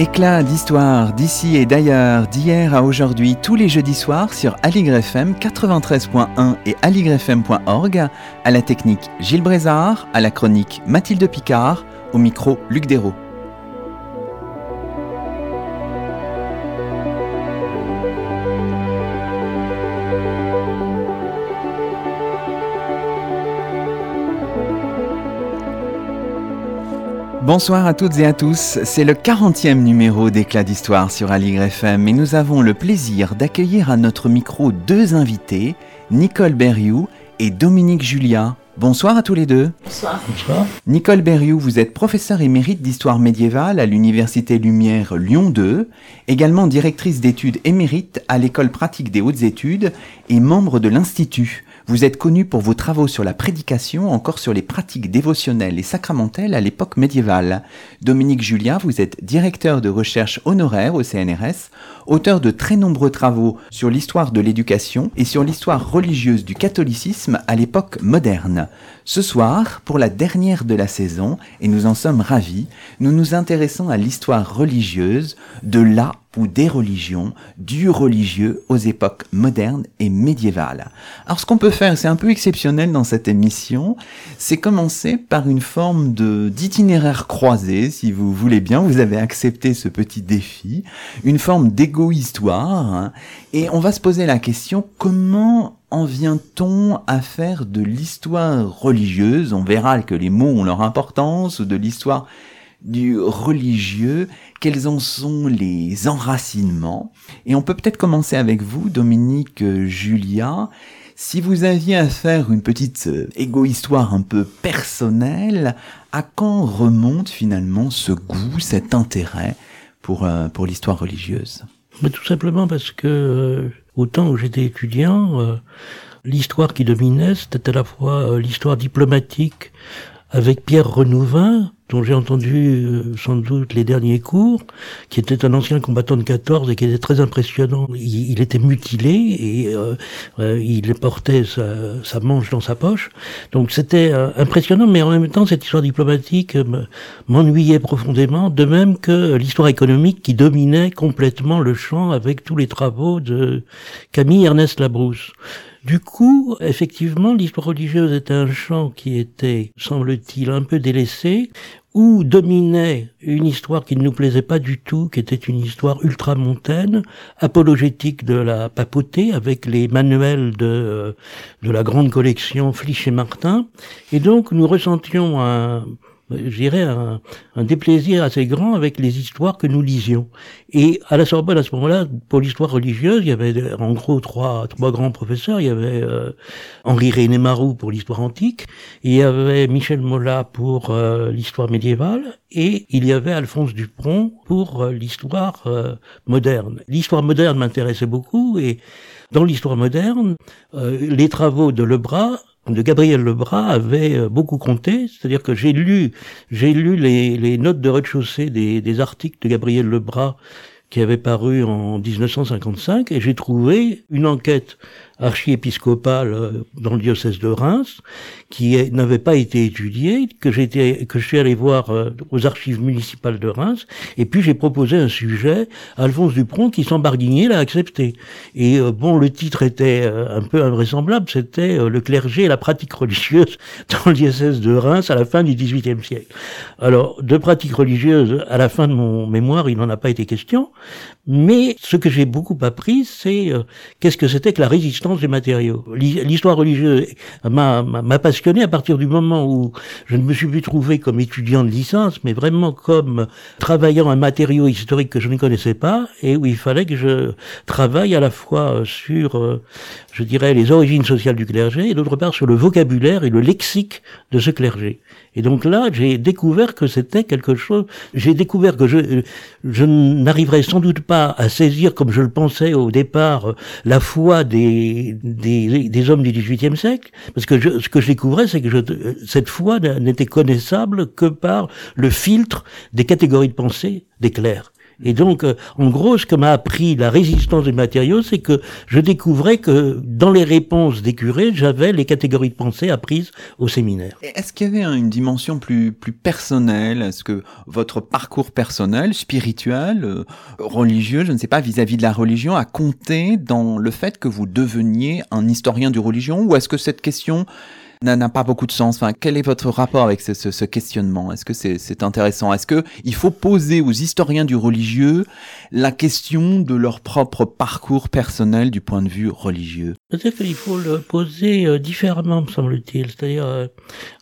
Éclat d'histoire d'ici et d'ailleurs, d'hier à aujourd'hui, tous les jeudis soirs sur Aligre FM 93.1 et aligrefm.org. À la technique Gilles Brézard, à la chronique Mathilde Picard, au micro Luc Dérault. Bonsoir à toutes et à tous, c'est le 40e numéro d'Éclat d'Histoire sur Aligre FM et nous avons le plaisir d'accueillir à notre micro deux invités, Nicole Berriou et Dominique Julia. Bonsoir à tous les deux. Bonsoir. Bonsoir. Nicole Berriou, vous êtes professeure émérite d'histoire médiévale à l'Université Lumière Lyon 2, également directrice d'études émérite à l'École pratique des hautes études et membre de l'Institut. Vous êtes connu pour vos travaux sur la prédication, encore sur les pratiques dévotionnelles et sacramentelles à l'époque médiévale. Dominique Julia, vous êtes directeur de recherche honoraire au CNRS, auteur de très nombreux travaux sur l'histoire de l'éducation et sur l'histoire religieuse du catholicisme à l'époque moderne. Ce soir, pour la dernière de la saison, et nous en sommes ravis, nous nous intéressons à l'histoire religieuse de la ou des religions, du religieux aux époques modernes et médiévales. Alors ce qu'on peut faire, c'est un peu exceptionnel dans cette émission, c'est commencer par une forme de d'itinéraire croisé, si vous voulez bien, vous avez accepté ce petit défi, une forme d'égo-histoire, hein, et on va se poser la question comment en vient-on à faire de l'histoire religieuse? On verra que les mots ont leur importance, de l'histoire du religieux, quels en sont les enracinements. Et on peut peut-être commencer avec vous, Dominique Julia. Si vous aviez à faire une petite euh, égo-histoire un peu personnelle, à quand remonte finalement ce goût, cet intérêt pour, euh, pour l'histoire religieuse? Mais Tout simplement parce que euh, au temps où j'étais étudiant, l'histoire qui dominait, c'était à la fois l'histoire diplomatique avec Pierre Renouvin, dont j'ai entendu euh, sans doute les derniers cours, qui était un ancien combattant de 14 et qui était très impressionnant. Il, était mutilé et euh, euh, il portait sa, sa, manche dans sa poche. Donc c'était impressionnant, mais en même temps cette histoire diplomatique m'ennuyait profondément, de même que l'histoire économique qui dominait complètement le champ avec tous les travaux de Camille Ernest Labrousse. Du coup, effectivement, l'histoire religieuse était un champ qui était, semble-t-il, un peu délaissé, où dominait une histoire qui ne nous plaisait pas du tout, qui était une histoire ultramontaine, apologétique de la papauté, avec les manuels de, euh, de la grande collection Flich et Martin. Et donc, nous ressentions un, je dirais, un, un, déplaisir assez grand avec les histoires que nous lisions. Et à la Sorbonne, à ce moment-là, pour l'histoire religieuse, il y avait en gros trois, trois grands professeurs. Il y avait euh, Henri René Marou pour l'histoire antique, il y avait Michel Mola pour euh, l'histoire médiévale, et il y avait Alphonse Dupron pour euh, l'histoire moderne. L'histoire moderne m'intéressait beaucoup, et dans l'histoire moderne, les travaux de Lebras de Gabriel Lebras avait euh, beaucoup compté, c'est-à-dire que j'ai lu, j'ai lu les, notes de rez-de-chaussée des, des, articles de Gabriel Lebras qui avaient paru en 1955 et j'ai trouvé une enquête archiépiscopale euh, dans le diocèse de Reims, qui n'avait pas été étudiée, que j'étais, que je suis allé voir euh, aux archives municipales de Reims, et puis j'ai proposé un sujet, Alphonse Dupron, qui sans barguigner l'a accepté. Et euh, bon, le titre était un peu invraisemblable, c'était le clergé et la pratique religieuse dans le diocèse de Reims à la fin du XVIIIe siècle. Alors, de pratique religieuse, à la fin de mon mémoire, il n'en a pas été question, mais ce que j'ai beaucoup appris, c'est qu'est-ce que c'était que la résistance matériaux. L'histoire religieuse m'a passionné à partir du moment où je ne me suis plus trouvé comme étudiant de licence, mais vraiment comme travaillant un matériau historique que je ne connaissais pas et où il fallait que je travaille à la fois sur, euh, je dirais, les origines sociales du clergé et d'autre part sur le vocabulaire et le lexique de ce clergé. Et donc là, j'ai découvert que c'était quelque chose, j'ai découvert que je, je n'arriverais sans doute pas à saisir, comme je le pensais au départ, la foi des, des, des hommes du XVIIIe siècle, parce que je, ce que je découvrais, c'est que je, cette foi n'était connaissable que par le filtre des catégories de pensée des clercs. Et donc, euh, en gros, ce que m'a appris la résistance des matériaux, c'est que je découvrais que dans les réponses des curés, j'avais les catégories de pensée apprises au séminaire. Est-ce qu'il y avait une dimension plus, plus personnelle? Est-ce que votre parcours personnel, spirituel, euh, religieux, je ne sais pas, vis-à-vis de la religion, a compté dans le fait que vous deveniez un historien de religion? Ou est-ce que cette question n'a pas beaucoup de sens. Enfin, quel est votre rapport avec ce, questionnement? Est-ce que c'est intéressant? Est-ce que il faut poser aux historiens du religieux la question de leur propre parcours personnel du point de vue religieux? Peut-être qu'il faut le poser euh, différemment, me semble-t-il. C'est-à-dire, euh,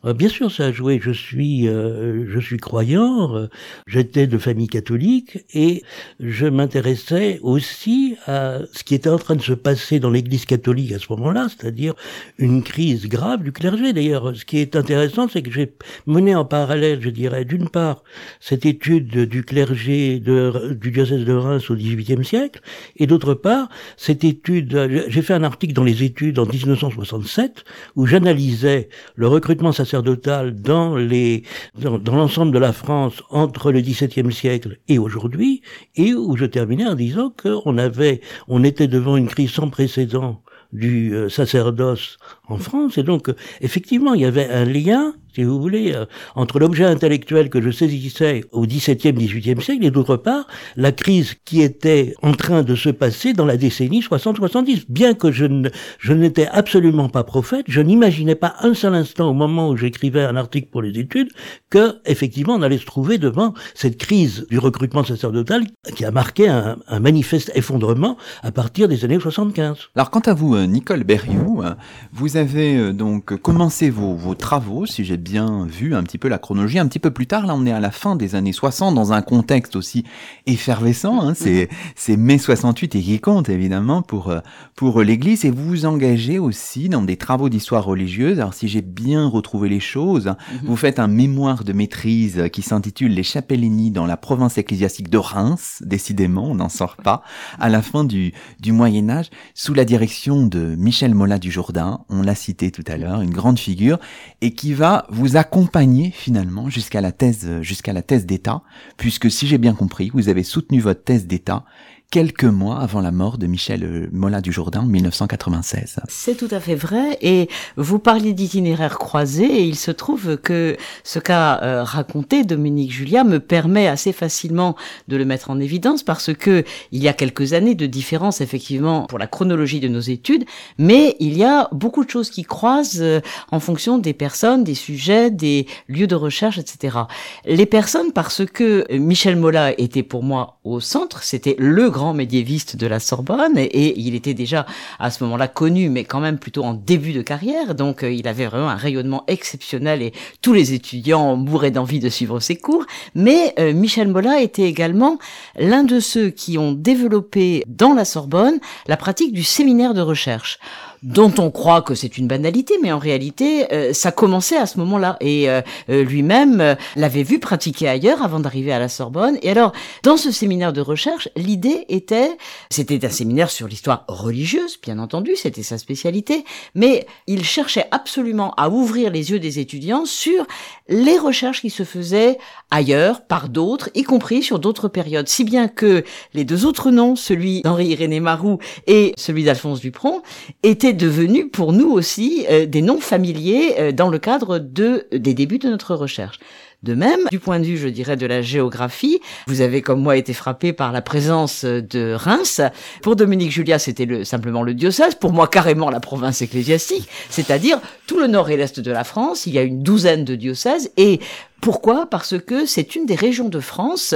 euh, bien sûr, ça a joué. Je suis, je suis croyant. J'étais de famille catholique et je m'intéressais aussi à ce qui était en train de se passer dans l'Église catholique à ce moment-là, c'est-à-dire une crise grave du clergé. D'ailleurs, ce qui est intéressant, c'est que j'ai mené en parallèle, je dirais, d'une part, cette étude du clergé de, du diocèse de Reims au XVIIIe siècle, et d'autre part, cette étude, j'ai fait un article dans les études en 1967, où j'analysais le recrutement sacerdotal dans les, dans, l'ensemble de la France entre le XVIIe siècle et aujourd'hui, et où je terminais en disant qu'on avait, on était devant une crise sans précédent du euh, sacerdoce en France. Et donc, effectivement, il y avait un lien si vous voulez, euh, entre l'objet intellectuel que je saisissais au XVIIe, XVIIIe siècle et d'autre part la crise qui était en train de se passer dans la décennie 60-70. Bien que je, ne, je n'étais absolument pas prophète, je n'imaginais pas un seul instant au moment où j'écrivais un article pour les études que effectivement on allait se trouver devant cette crise du recrutement sacerdotal qui a marqué un, un manifeste effondrement à partir des années 75. Alors quant à vous, euh, Nicole Berriou, euh, vous avez donc commencé vos, vos travaux, si j'ai bien vu un petit peu la chronologie. Un petit peu plus tard, là, on est à la fin des années 60, dans un contexte aussi effervescent. Hein. C'est, c'est mai 68 et qui compte, évidemment, pour, euh, pour l'Église. Et vous vous engagez aussi dans des travaux d'histoire religieuse. Alors, si j'ai bien retrouvé les choses, mhm. vous faites un mémoire de maîtrise qui s'intitule Les Chapellini dans la province ecclésiastique de Reims. Décidément, on n'en sort pas. À la fin du, du Moyen-Âge, sous la direction de Michel Mola du Jourdain. On cité tout à l'heure, une grande figure, et qui va vous accompagner finalement jusqu'à la thèse d'État, puisque si j'ai bien compris, vous avez soutenu votre thèse d'État quelques mois avant la mort de Michel euh, Molin du Jourdain en 1996. C'est tout à fait vrai. Et vous parliez d'itinéraire croisé et il se trouve que ce qu'a euh, raconté Dominique Julia me permet assez facilement de le mettre en évidence parce que il y a quelques années de différence effectivement pour la chronologie de nos études, mais il y a beaucoup de choses qui croisent euh, en fonction des personnes, des sujets, des lieux de recherche, etc. Les personnes parce que Michel Mola était pour moi au centre, c'était le grand médiéviste de la Sorbonne et, il était déjà à ce moment-là connu, mais quand même plutôt en début de carrière. Donc euh, il avait vraiment un rayonnement exceptionnel et tous les étudiants mouraient d'envie de suivre ses cours. Mais euh, Michel Mola était également l'un de ceux qui ont développé dans la Sorbonne la pratique du séminaire de recherche dont on croit que c'est une banalité, mais en réalité, euh, ça commençait à ce moment-là. Et euh, euh, lui-même l'avait vu pratiquer ailleurs avant d'arriver à la Sorbonne. Et alors, dans ce séminaire de recherche, l'idée était, c'était un séminaire sur l'histoire religieuse, bien entendu, c'était sa spécialité, mais il cherchait absolument à ouvrir les yeux des étudiants sur les recherches qui se faisaient ailleurs, par d'autres, y compris sur d'autres périodes. Si bien que les deux autres noms, celui d'Henri-Irénée Marou et celui d'Alphonse Dupron, étaient devenus pour nous aussi euh, des noms familiers euh, dans le cadre de, des débuts de notre recherche. De même, du point de vue, je dirais, de la géographie, vous avez comme moi été frappé par la présence de Reims. Pour Dominique Julia, c'était le, simplement le diocèse. Pour moi, carrément la province ecclésiastique, c'est-à-dire tout le nord et l'est de la France. Il y a une douzaine de diocèses et pourquoi? Parce que c'est une des régions de France,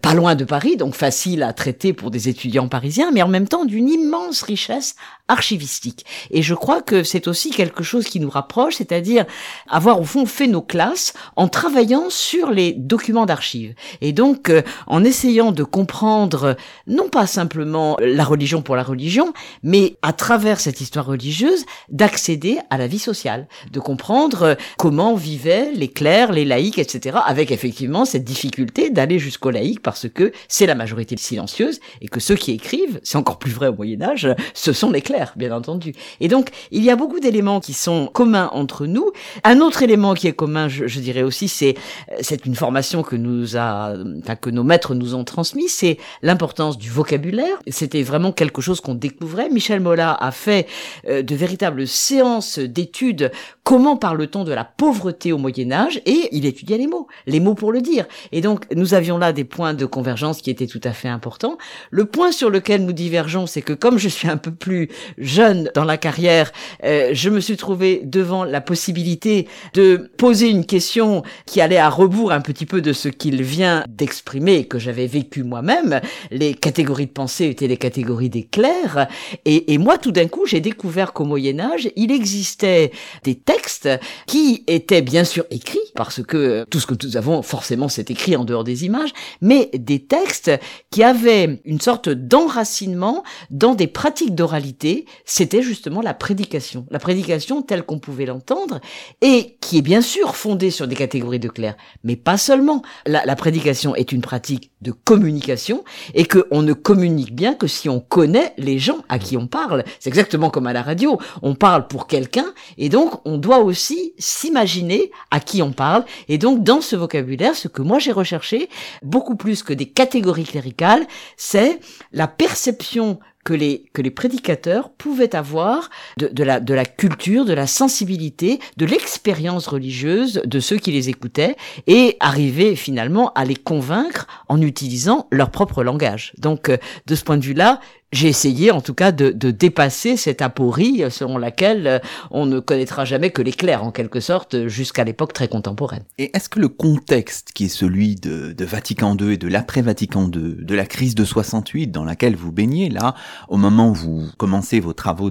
pas loin de Paris, donc facile à traiter pour des étudiants parisiens, mais en même temps d'une immense richesse archivistique. Et je crois que c'est aussi quelque chose qui nous rapproche, c'est-à-dire avoir au fond fait nos classes en travaillant sur les documents d'archives. Et donc euh, en essayant de comprendre non pas simplement la religion pour la religion, mais à travers cette histoire religieuse, d'accéder à la vie sociale, de comprendre comment vivaient les clercs, les laïcs, etc. Avec effectivement cette difficulté d'aller jusqu'au laïque parce que c'est la majorité silencieuse et que ceux qui écrivent, c'est encore plus vrai au Moyen Âge, ce sont les clercs, bien entendu. Et donc, il y a beaucoup d'éléments qui sont communs entre nous. Un autre élément qui est commun, je, je dirais aussi, c'est c'est une formation que nous a, enfin, que nos maîtres nous ont transmis, c'est l'importance du vocabulaire. C'était vraiment quelque chose qu'on découvrait. Michel Mola a fait euh, de véritables séances d'études comment parle-t-on de la pauvreté au Moyen Âge et il étudiait les mots, les mots pour le dire. Et donc nous avions là des points de convergence qui étaient tout à fait importants. Le point sur lequel nous divergeons, c'est que comme je suis un peu plus jeune dans la carrière, euh, je me suis trouvé devant la possibilité de poser une question qui allait à rebours un petit peu de ce qu'il vient d'exprimer que j'avais vécu moi-même. Les catégories de pensée étaient les catégories des clercs. Et, et moi, tout d'un coup, j'ai découvert qu'au Moyen Âge, il existait des textes qui étaient bien sûr écrits, parce que tout ce que nous avons, forcément, c'est écrit en dehors des images, mais des textes qui avaient une sorte d'enracinement dans des pratiques d'oralité. C'était justement la prédication. La prédication telle qu'on pouvait l'entendre, et qui est bien sûr fondée sur des catégories de clercs, mais pas seulement. La, prédication est une pratique de communication, et que on ne communique bien que si on connaît les gens à qui on parle. C'est exactement comme à la radio. On parle pour quelqu'un, et donc on doit aussi s'imaginer à qui on parle. Et donc, dans ce vocabulaire, ce que moi j'ai recherché, beaucoup plus que des catégories cléricales, c'est la perception que les, que les prédicateurs pouvaient avoir de, de, la, de la culture, de la sensibilité, de l'expérience religieuse de ceux qui les écoutaient et arriver finalement à les convaincre en utilisant leur propre langage. Donc, euh, de ce point de vue-là, j'ai essayé en tout cas de, de, dépasser cette aporie selon laquelle euh, on ne connaîtra jamais que l'éclair en quelque sorte jusqu'à l'époque très contemporaine. Et est-ce que le contexte qui est celui de, de Vatican II et de l'après-Vatican II, de la crise de 68 dans laquelle vous baignez là, au moment où vous commencez vos travaux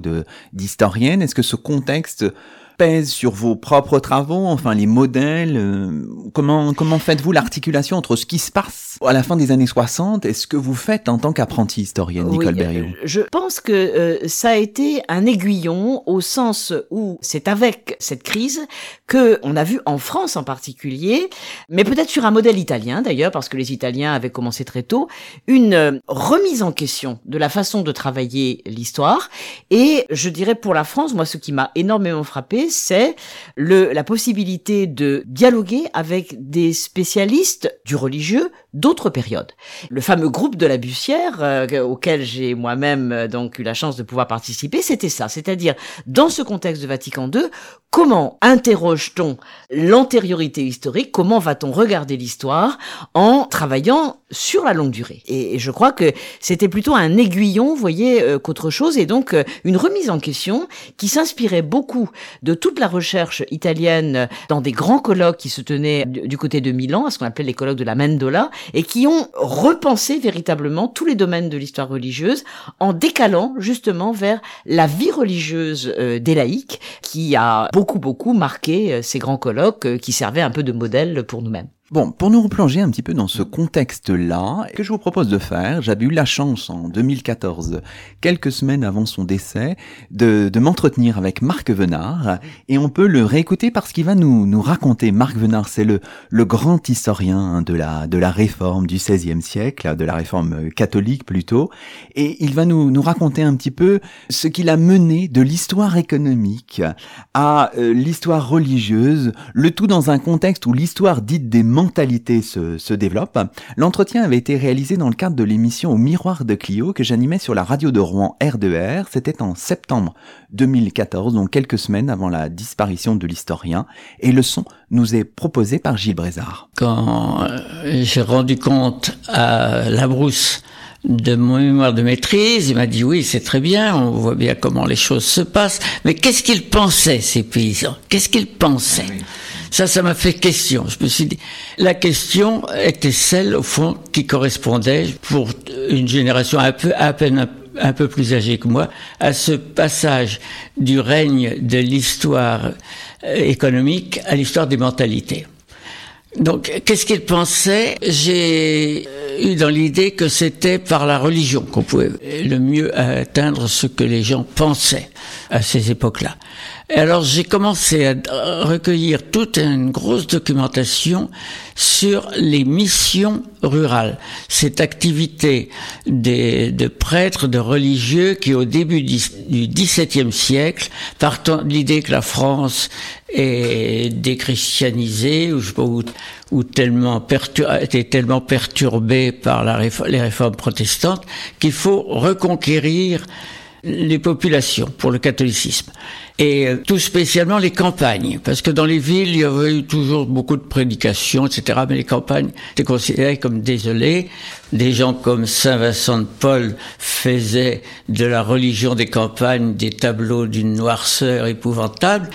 d'historienne, est-ce que ce contexte pèse sur vos propres travaux, enfin les modèles euh, Comment comment faites-vous l'articulation entre ce qui se passe à la fin des années 60 et ce que vous faites en tant qu'apprenti historienne, Nicole oui, Berriot? Je pense que euh, ça a été un aiguillon au sens où c'est avec cette crise que on a vu en France en particulier, mais peut-être sur un modèle italien d'ailleurs, parce que les Italiens avaient commencé très tôt, une euh, remise en question de la façon de travailler l'histoire. Et je dirais pour la France, moi ce qui m'a énormément frappé, c'est le, la possibilité de dialoguer avec des spécialistes du religieux d'autres périodes. Le fameux groupe de la Bussière, euh, auquel j'ai moi-même euh, donc eu la chance de pouvoir participer, c'était ça. C'est-à-dire, dans ce contexte de Vatican II, comment interroge-t-on l'antériorité historique? Comment va-t-on regarder l'histoire en travaillant sur la longue durée? Et, je crois que c'était plutôt un aiguillon, vous voyez, euh, qu'autre chose, et donc une remise en question qui s'inspirait beaucoup de toute la recherche italienne dans des grands colloques qui se tenaient du, du côté de Milan, à ce qu'on appelait les colloques de la Mendola, et qui ont repensé véritablement tous les domaines de l'histoire religieuse en décalant justement vers la vie religieuse euh, des laïcs, qui a beaucoup beaucoup marqué euh, ces grands colloques euh, qui servaient un peu de modèle pour nous-mêmes. Bon, pour nous replonger un petit peu dans ce contexte-là, que je vous propose de faire, j'avais eu la chance en 2014, quelques semaines avant son décès, de, de m'entretenir avec Marc Venard, et on peut le réécouter parce qu'il va nous, nous raconter, Marc Venard, c'est le, le grand historien de la, de la réforme du XVIe siècle, de la réforme catholique plutôt, et il va nous, nous raconter un petit peu ce qu'il a mené de l'histoire économique à euh, l'histoire religieuse, le tout dans un contexte où l'histoire dite des mentalité se, se développe. L'entretien avait été réalisé dans le cadre de l'émission Au miroir de Clio que j'animais sur la radio de Rouen R2R. C'était en septembre 2014, donc quelques semaines avant la disparition de l'historien. Et le son nous est proposé par Gilles Brézard. Quand euh, j'ai rendu compte à la brousse de mon mémoire de maîtrise, il m'a dit oui, c'est très bien, on voit bien comment les choses se passent, mais qu'est-ce qu'ils pensaient, ces paysans? Qu'est-ce qu'ils pensaient ça, ça m'a fait question. Je me suis dit, la question était celle, au fond, qui correspondait pour une génération un peu, à peine un, peu plus âgée que moi, à ce passage du règne de l'histoire économique à l'histoire des mentalités. Donc, qu'est-ce qu'il pensait? J'ai eu dans l'idée que c'était par la religion qu'on pouvait le mieux atteindre ce que les gens pensaient à ces époques-là. Alors j'ai commencé à recueillir toute une grosse documentation sur les missions rurales, cette activité de prêtres, de religieux qui au début du XVIIe siècle, partant de l'idée que la France est déchristianisée ou, tellement était tellement perturbée par les réformes protestantes qu'il faut reconquérir les populations pour le catholicisme. Et euh, tout spécialement les campagnes, parce que dans les villes, il y avait eu toujours beaucoup de prédications, etc. Mais les campagnes étaient considérées comme désolées. Des gens comme Saint Vincent de Paul faisaient de la religion des campagnes des tableaux d'une noirceur épouvantable.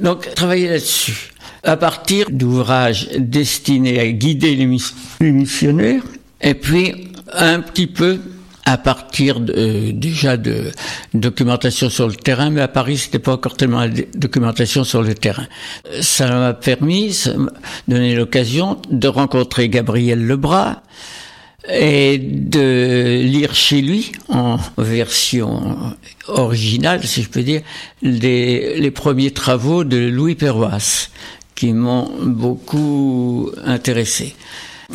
Donc, travailler là-dessus. À partir d'ouvrages destinés à guider les missionnaires, et puis un petit peu à partir de, euh, déjà de documentation sur le terrain, mais à Paris, c'était pas encore tellement de documentation sur le terrain. Ça m'a permis, ça m'a donné l'occasion de rencontrer Gabriel Lebras et de lire chez lui, en version originale, si je peux dire, les, les premiers travaux de Louis Perroas, qui m'ont beaucoup intéressé.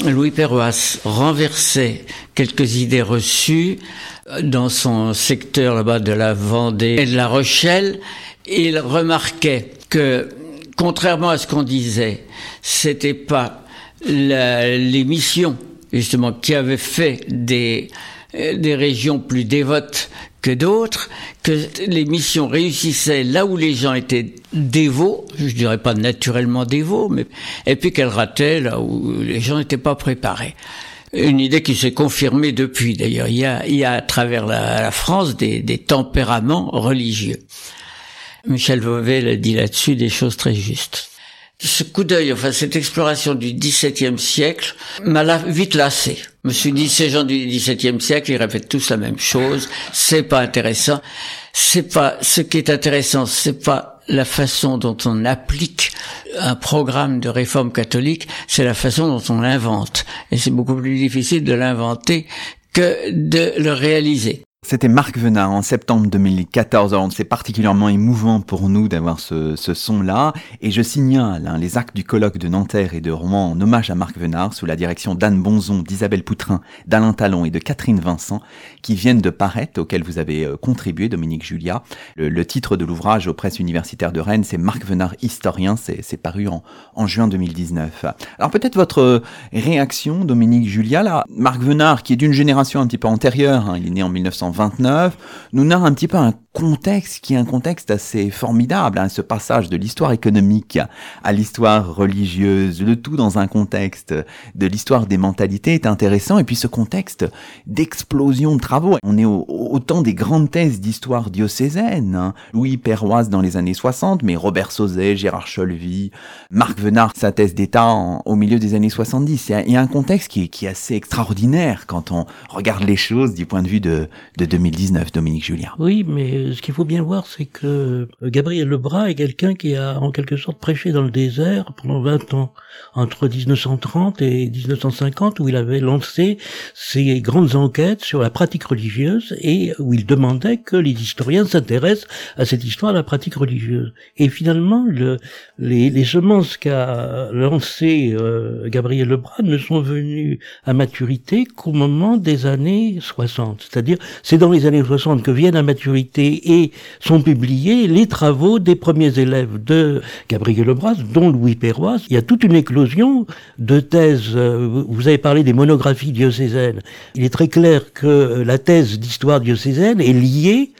Louis Perroas renversait quelques idées reçues dans son secteur là-bas de la Vendée et de la Rochelle. Il remarquait que, contrairement à ce qu'on disait, c'était pas les missions justement qui avaient fait des des régions plus dévotes que d'autres, que les missions réussissaient là où les gens étaient dévots, je dirais pas naturellement dévots, mais et puis qu'elles rataient là où les gens n'étaient pas préparés. Une idée qui s'est confirmée depuis d'ailleurs. Il y a, à travers la, France des, des tempéraments religieux. Michel Vauvel a dit là-dessus des choses très justes ce coup d'œil, enfin cette exploration du XVIIe siècle m'a vite lassé. Je me suis dit, ces gens du XVIIe siècle, ils répètent tous la même chose. C'est pas intéressant. C'est pas ce qui est intéressant. C'est pas la façon dont on applique un programme de réforme catholique. C'est la façon dont on l'invente. Et c'est beaucoup plus difficile de l'inventer que de le réaliser. C'était Marc Venard en septembre 2014. C'est particulièrement émouvant pour nous d'avoir ce, ce son-là. Et je signale hein, les actes du colloque de Nanterre et de Rouen en hommage à Marc Venard sous la direction d'Anne Bonzon, d'Isabelle Poutrin, d'Alain Talon et de Catherine Vincent qui viennent de paraître, auquel vous avez euh, contribué, Dominique Julia. Le, titre de l'ouvrage aux presses universitaires de Rennes, c'est Marc Venard historien. C'est paru en, en juin 2019. Alors peut-être votre réaction, Dominique Julia, là? Marc Venard, qui est d'une génération un petit peu antérieure, hein, il est né en 1920, 29 nous narre un petit peu un contexte qui est un contexte assez formidable, hein, ce passage de l'histoire économique à l'histoire religieuse, le tout dans un contexte de l'histoire des mentalités est intéressant, et puis ce contexte d'explosion de travaux. On est au, temps des grandes thèses d'histoire diocésaine, hein. Louis Perroise dans les années 60, mais Robert Sauzet, Gérard Cholvy, Marc Venard, sa thèse d'État au milieu des années 70. Il y a, un contexte qui est, assez extraordinaire quand on regarde les choses du point de vue de 2019, Dominique Julien. Oui, mais ce qu'il faut bien voir, c'est que euh, Gabriel Lebras est quelqu'un qui a en quelque sorte prêché dans le désert pendant 20 ans, entre 1930 et 1950, où il avait lancé ses grandes enquêtes sur la pratique religieuse et où il demandait que les historiens s'intéressent à cette histoire de la pratique religieuse. Et finalement, le, les, semences qu'a lancées euh, Gabriel Lebras ne sont venues à maturité qu'au moment des années 60. C'est-à-dire, c'est dans les années 60 que viennent à maturité et sont publiés les travaux des premiers élèves de Gabriel Lebras, dont Louis Perrois. Il y a toute une éclosion de thèses. Euh, vous avez parlé des monographies diocésaines. Il est très clair que la thèse d'histoire diocésaine est liée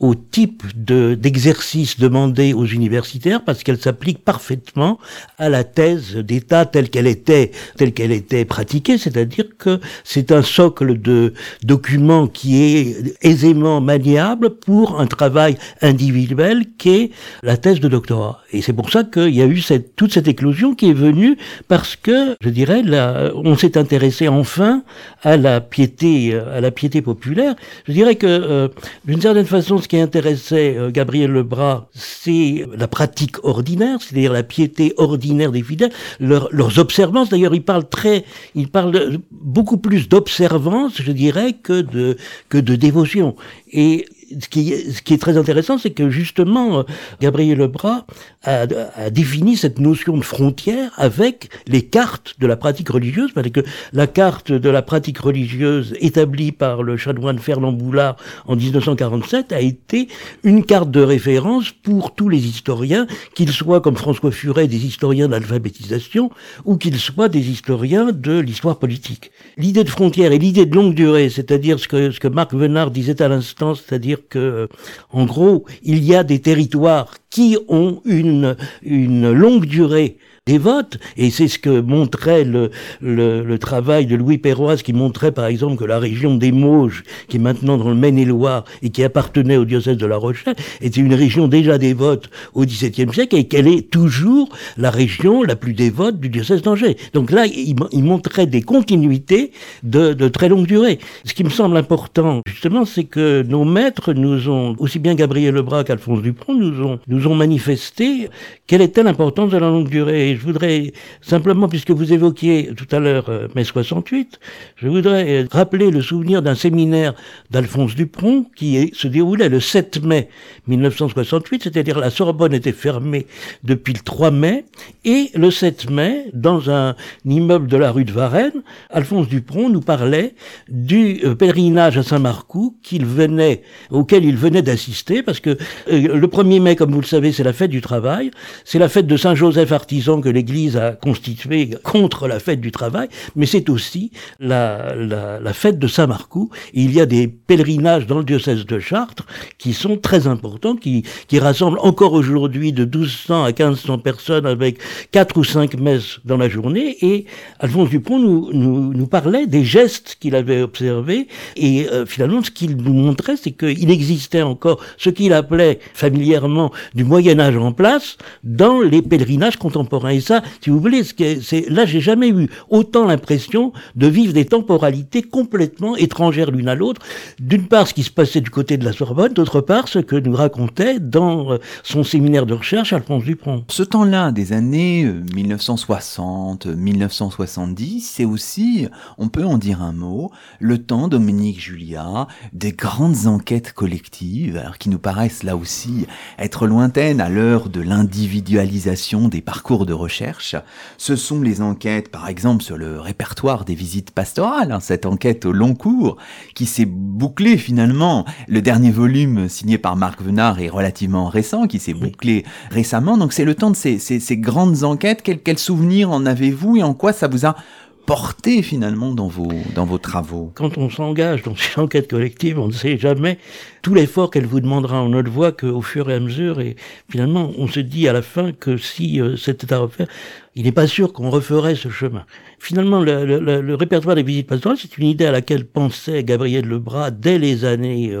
au type de d'exercice demandé aux universitaires parce qu'elle s'applique parfaitement à la thèse d'État telle qu'elle était telle qu'elle était pratiquée, c'est-à-dire que c'est un socle de documents qui est aisément maniable pour un travail individuel qui est la thèse de doctorat. Et c'est pour ça qu'il y a eu cette, toute cette éclosion qui est venue parce que, je dirais, là, on s'est intéressé enfin à la piété, à la piété populaire. Je dirais que, euh, d'une certaine façon, ce qui intéressait euh, Gabriel Lebras, c'est la pratique ordinaire, c'est-à-dire la piété ordinaire des fidèles, leurs observances. D'ailleurs, il parle très, il parle beaucoup plus d'observance, je dirais, que de que de dévotion. Et ce qui, est très intéressant, c'est que justement, Gabriel Lebras a, défini cette notion de frontière avec les cartes de la pratique religieuse, parce que la carte de la pratique religieuse établie par le chanoine Fernand Boulard en 1947 a été une carte de référence pour tous les historiens, qu'ils soient comme François Furet des historiens d'alphabétisation ou qu'ils soient des historiens de l'histoire politique. L'idée de frontière et l'idée de longue durée, c'est-à-dire ce que Marc Venard disait à l'instant, c'est-à-dire que, en gros, il y a des territoires qui ont une longue durée des votes, et c'est ce que montrait le, le, travail de Louis Perroise, qui montrait par exemple que la région des Mauges, qui est maintenant dans le Maine-et-Loire et qui appartenait au diocèse de La Rochelle, était une région déjà dévote au XVIIe siècle et qu'elle est toujours la région la plus dévote du diocèse d'Angers. Donc là, il, il, montrait des continuités de, de très longue durée. Ce qui me semble important, justement, c'est que nos maîtres nous ont, aussi bien Gabriel Lebras qu'Alphonse Dupont, nous ont, nous ont manifesté quelle était l'importance de la longue durée je voudrais simplement, puisque vous évoquiez tout à l'heure euh, mai 68, je voudrais euh, rappeler le souvenir d'un séminaire d'Alphonse Dupron qui se déroulait le 7 mai 1968, c'est-à-dire la Sorbonne était fermée depuis le 3 mai, et le 7 mai, dans un immeuble de la rue de Varennes, Alphonse Dupron nous parlait du euh, pèlerinage à Saint-Marcoux qu'il venait, auquel il venait d'assister, parce que le 1er mai, comme vous le savez, c'est la fête du travail, c'est la fête de Saint-Joseph artisan que l'Église a constitué contre la fête du travail, mais c'est aussi la, fête de Saint-Marcoux. Il y a des pèlerinages dans le diocèse de Chartres qui sont très importants, qui, rassemblent encore aujourd'hui de 1200 à 1500 personnes avec quatre ou cinq messes dans la journée. Et Alphonse Dupont nous parlait des gestes qu'il avait observés. Et euh, finalement, ce qu'il nous montrait, c'est qu'il existait encore ce qu'il appelait familièrement du Moyen Âge en place dans les pèlerinages contemporains. Et ça, si vous voulez, c'est là, j'ai jamais eu autant l'impression de vivre des temporalités complètement étrangères l'une à l'autre. D'une part, ce qui se passait du côté de la Sorbonne, d'autre part, ce que nous racontait dans euh, son séminaire de recherche Alphonse Dupont. Ce temps-là, des années 1960, euh, 1970, c'est aussi, on peut en dire un mot, le temps Dominique Julia, des grandes enquêtes collectives, qui nous paraissent là aussi être lointaines à l'heure de l'individualisation des parcours de recherche recherche, ce sont les enquêtes, par exemple, sur le répertoire des visites pastorales, hein, cette enquête au long cours, qui s'est bouclée finalement. Le dernier volume signé par Marc Venard est relativement récent, qui s'est bouclé récemment. Donc c'est le temps de ces, ces, grandes enquêtes. Quel, quel souvenir en avez-vous et en quoi ça vous a porté finalement dans vos, dans vos travaux? Quand on s'engage dans une enquête collective, on ne sait jamais tout l'effort qu'elle vous demandera. On ne le voit qu'au fur et à mesure et finalement on se dit à la fin que si euh, c'était à refaire, il n'est pas sûr qu'on referait ce chemin. Finalement, le, le, le répertoire des visites pastorales, c'est une idée à laquelle pensait Gabriel Lebras dès les années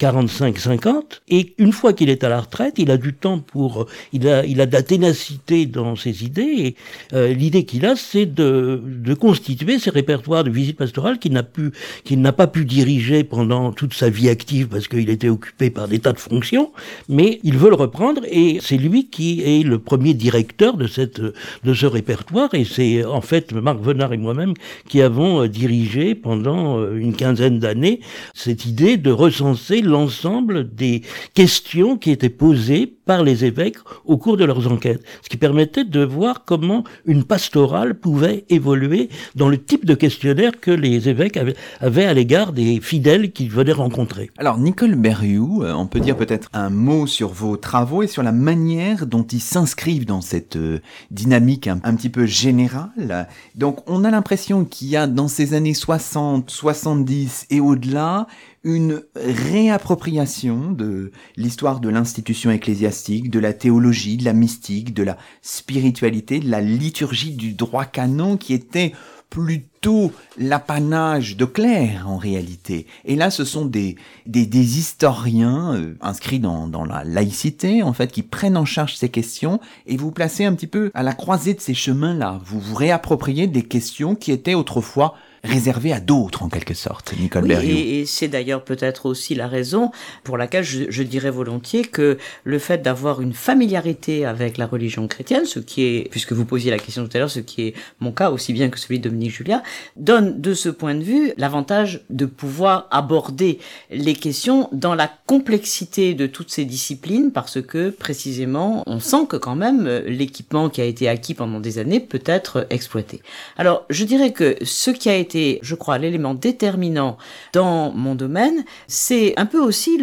45-50. Euh, et une fois qu'il est à la retraite, il a du temps pour, il a, il a de la ténacité dans ses idées. Et euh, l'idée qu'il a, c'est de, de constituer ces répertoires de visites pastorales qu'il n'a pu, qu'il n'a pas pu diriger pendant toute sa vie active parce qu'il était occupé par des tas de fonctions. Mais il veut le reprendre et c'est lui qui est le premier directeur de cette, de ce répertoire et c'est en fait Marc Venard et moi-même qui avons euh, dirigé pendant euh, une quinzaine d'années cette idée de recenser l'ensemble des questions qui étaient posées par les évêques au cours de leurs enquêtes, ce qui permettait de voir comment une pastorale pouvait évoluer dans le type de questionnaire que les évêques avaient, à l'égard des fidèles qu'ils venaient rencontrer. Alors Nicole Berriou, euh, on peut dire peut-être un mot sur vos travaux et sur la manière dont ils s'inscrivent dans cette dynamique un, petit peu général. Donc on a l'impression qu'il y a dans ces années 60, 70 et au-delà une réappropriation de l'histoire de l'institution ecclésiastique, de la théologie, de la mystique, de la spiritualité, de la liturgie du droit canon qui était plutôt l'apanage de clercs en réalité. Et là, ce sont des, des, des historiens euh, inscrits dans, dans la laïcité, en fait, qui prennent en charge ces questions et vous placez un petit peu à la croisée de ces chemins-là. Vous vous réappropriez des questions qui étaient autrefois réservé à d'autres en quelque sorte, Nicole oui, Berriot. Et, et c'est d'ailleurs peut-être aussi la raison pour laquelle je, je dirais volontiers que le fait d'avoir une familiarité avec la religion chrétienne, ce qui est, puisque vous posiez la question tout à l'heure, ce qui est mon cas aussi bien que celui de Dominique Julia, donne de ce point de vue l'avantage de pouvoir aborder les questions dans la complexité de toutes ces disciplines parce que précisément on sent que quand même l'équipement qui a été acquis pendant des années peut être exploité. Alors je dirais que ce qui a été, je crois, l'élément déterminant dans mon domaine, c'est un peu aussi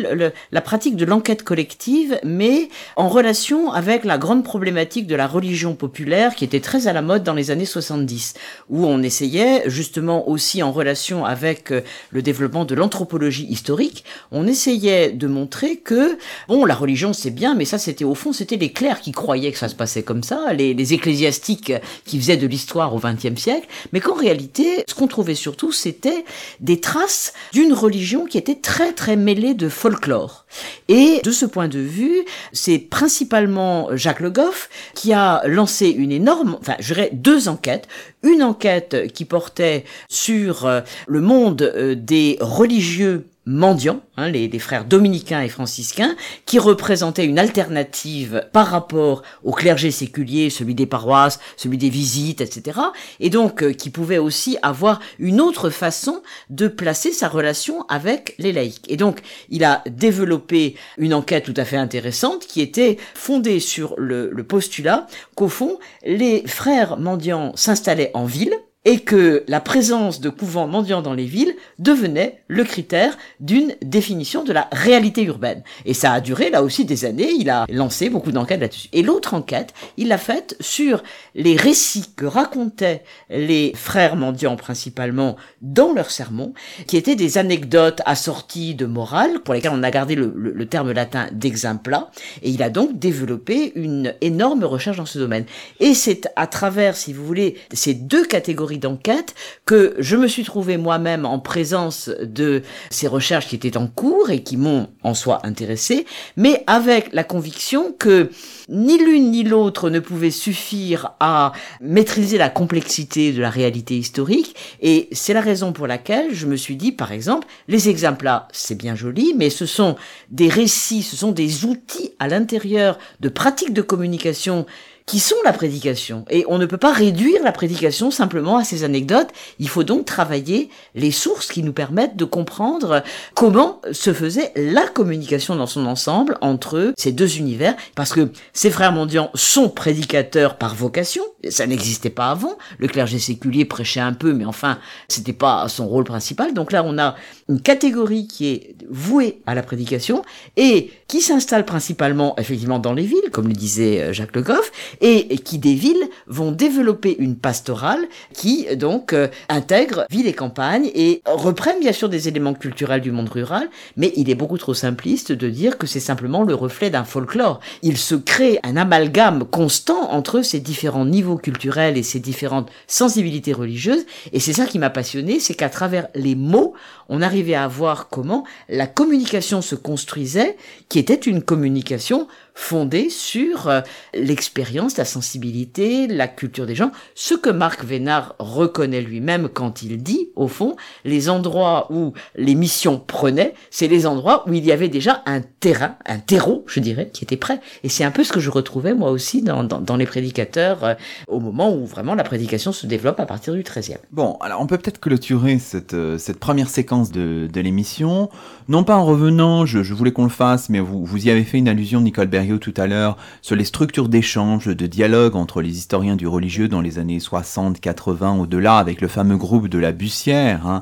la pratique de l'enquête collective, mais en relation avec la grande problématique de la religion populaire qui était très à la mode dans les années 70, où on essayait justement aussi en relation avec euh, le développement de l'anthropologie historique, on essayait de montrer que bon, la religion c'est bien, mais ça c'était au fond c'était les clercs qui croyaient que ça se passait comme ça, les, les ecclésiastiques qui faisaient de l'histoire au XXe siècle, mais qu'en réalité, ce qu'on surtout, c'était des traces d'une religion qui était très très mêlée de folklore. Et de ce point de vue, c'est principalement Jacques Le Goff qui a lancé une énorme, enfin, je dirais deux enquêtes. Une enquête qui portait sur euh, le monde euh, des religieux mendiants, hein, les, frères dominicains et franciscains, qui représentaient une alternative par rapport au clergé séculier, celui des paroisses, celui des visites, etc. Et donc euh, qui pouvait aussi avoir une autre façon de placer sa relation avec les laïcs. Et donc il a développé une enquête tout à fait intéressante qui était fondée sur le postulat qu'au fond, les frères mendiants s'installaient en ville, et que la présence de couvents mendiants dans les villes devenait le critère d'une définition de la réalité urbaine. Et ça a duré là aussi des années, il a lancé beaucoup d'enquêtes là-dessus. Et l'autre enquête, il l'a faite sur les récits que racontaient les frères mendiants principalement dans leurs sermons, qui étaient des anecdotes assorties de morale, pour lesquelles on a gardé le, le, le terme latin d'exempla, et il a donc développé une énorme recherche dans ce domaine. Et c'est à travers, si vous voulez, ces deux catégories d'enquête que je me suis trouvé moi-même en présence de ces recherches qui étaient en cours et qui m'ont en soi intéressé, mais avec la conviction que ni l'une ni l'autre ne pouvait suffire à maîtriser la complexité de la réalité historique. Et c'est la raison pour laquelle je me suis dit par exemple les exemples là c'est bien joli mais ce sont des récits ce sont des outils à l'intérieur de pratiques de communication qui sont la prédication. Et on ne peut pas réduire la prédication simplement à ces anecdotes. Il faut donc travailler les sources qui nous permettent de comprendre comment se faisait la communication dans son ensemble entre ces deux univers. Parce que ces frères mendiants sont prédicateurs par vocation. Ça n'existait pas avant. Le clergé séculier prêchait un peu, mais enfin, c'était pas son rôle principal. Donc là, on a une catégorie qui est vouée à la prédication et qui s'installe principalement, effectivement, dans les villes, comme le disait Jacques Le Goff, et qui des villes vont développer une pastorale qui donc euh, intègre ville et campagne et reprennent bien sûr des éléments culturels du monde rural, mais il est beaucoup trop simpliste de dire que c'est simplement le reflet d'un folklore. Il se crée un amalgame constant entre ces différents niveaux culturels et ces différentes sensibilités religieuses, et c'est ça qui m'a passionné, c'est qu'à travers les mots, on arrivait à voir comment la communication se construisait, qui était une communication fondée sur euh, l'expérience, la sensibilité, la culture des gens, ce que Marc Vénard reconnaît lui-même quand il dit, au fond, les endroits où les missions prenaient, c'est les endroits où il y avait déjà un terrain, un terreau, je dirais, qui était prêt. Et c'est un peu ce que je retrouvais moi aussi dans, dans, les prédicateurs euh, au moment où vraiment la prédication se développe à partir du 13e. Bon, alors on peut peut-être clôturer cette, euh, cette première séquence de, de l'émission, non pas en revenant, je, je voulais qu'on le fasse, mais vous, vous y avez fait une allusion, Nicole Tout à l'heure, sur les structures d'échange, de dialogue entre les historiens du religieux dans les années 60, 80, au-delà, avec le fameux groupe de la Bussière, hein,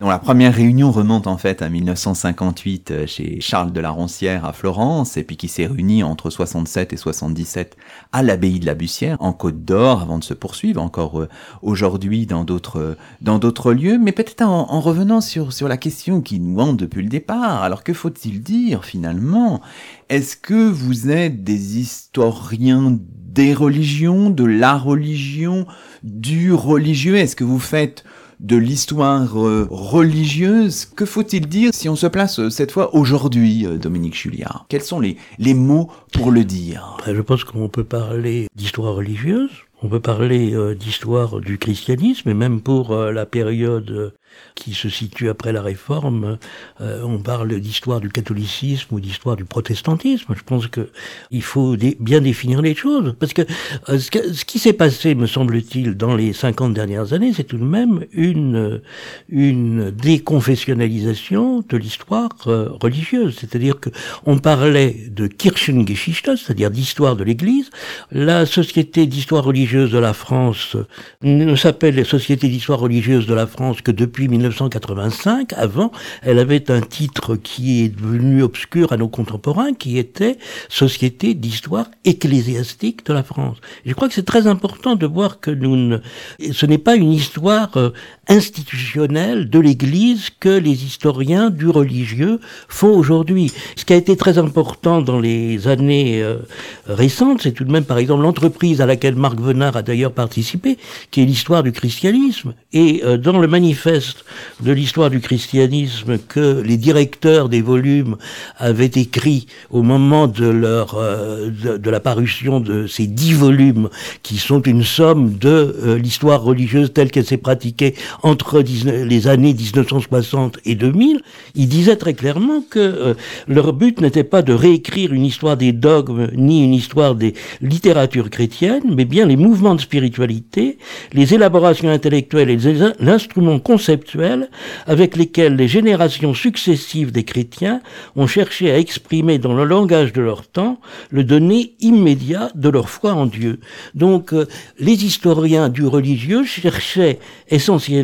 dont la première réunion remonte en fait à 1958 chez Charles de la Roncière à Florence, et puis qui s'est réuni entre 67 et 77 à l'abbaye de la Bussière, en Côte d'Or, avant de se poursuivre encore euh, aujourd'hui dans d'autres dans d'autres lieux, mais peut-être en, en, revenant sur, sur la question qui nous hante depuis le départ. Alors que faut-il dire finalement? Est-ce que vous êtes des historiens des religions, de la religion, du religieux? Est-ce que vous faites de l'histoire euh, religieuse? Que faut-il dire si on se place euh, cette fois aujourd'hui, euh, Dominique Julliard? Quels sont les, les mots pour le dire? Je pense qu'on peut parler d'histoire religieuse, On peut parler d'histoire du christianisme et même pour la période qui se situe après la Réforme, euh, on parle d'histoire du catholicisme ou d'histoire du protestantisme. Je pense que il faut bien définir les choses, parce que euh, ce, qui s'est passé, me semble-t-il, dans les 50 dernières années, c'est tout de même une une déconfessionnalisation de l'histoire euh, religieuse. C'est-à-dire que on parlait de Kirchengeschichte, c'est-à-dire d'histoire de l'Église. La Société d'histoire religieuse de la France ne s'appelle Société d'histoire religieuse de la France que depuis 1985. Avant, elle avait un titre qui est devenu obscur à nos contemporains, qui était Société d'histoire ecclésiastique de la France. je crois que c'est très important de voir que nous ne, ce n'est pas une histoire euh, institutionnelle de l'Église que les historiens du religieux font aujourd'hui. Ce qui a été très important dans les années euh, récentes, c'est tout de même par exemple l'entreprise à laquelle Marc Venard a d'ailleurs participé, qui est l'histoire du christianisme. Et euh, dans le manifeste de l'histoire du christianisme que les directeurs des volumes avaient écrit au moment de leur euh, de, la parution de ces dix volumes qui sont une somme de l'histoire religieuse telle qu'elle s'est pratiquée entre les années 1960 et 2000, ils disaient très clairement que euh, leur but n'était pas de réécrire une histoire des dogmes ni une histoire des littératures chrétiennes, mais bien les mouvements de spiritualité, les élaborations intellectuelles et l'instrument conceptuel avec lesquels les générations successives des chrétiens ont cherché à exprimer dans le langage de leur temps le donné immédiat de leur foi en Dieu. Donc euh, les historiens du religieux cherchaient essentiellement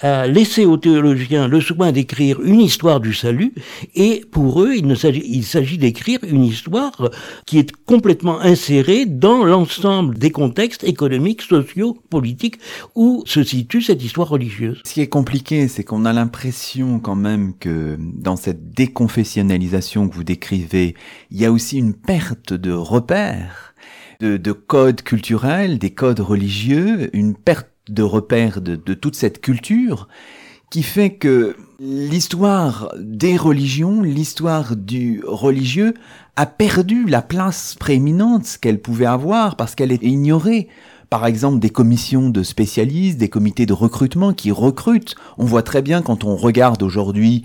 à laisser aux théologiens le soin d'écrire une histoire du salut et pour eux il s'agit il s'agit d'écrire une histoire qui est complètement insérée dans l'ensemble des contextes économiques, sociaux, politiques où se situe cette histoire religieuse. Compliqué, c'est qu'on a l'impression quand même que dans cette déconfessionnalisation que vous décrivez, il y a aussi une perte de repères, de, codes culturels, des codes religieux, une perte de repères de, de toute cette culture qui fait que l'histoire des religions, l'histoire du religieux a perdu la place prééminente qu'elle pouvait avoir parce qu'elle est ignorée par exemple des commissions de spécialistes, des comités de recrutement qui recrutent. On voit très bien quand on regarde aujourd'hui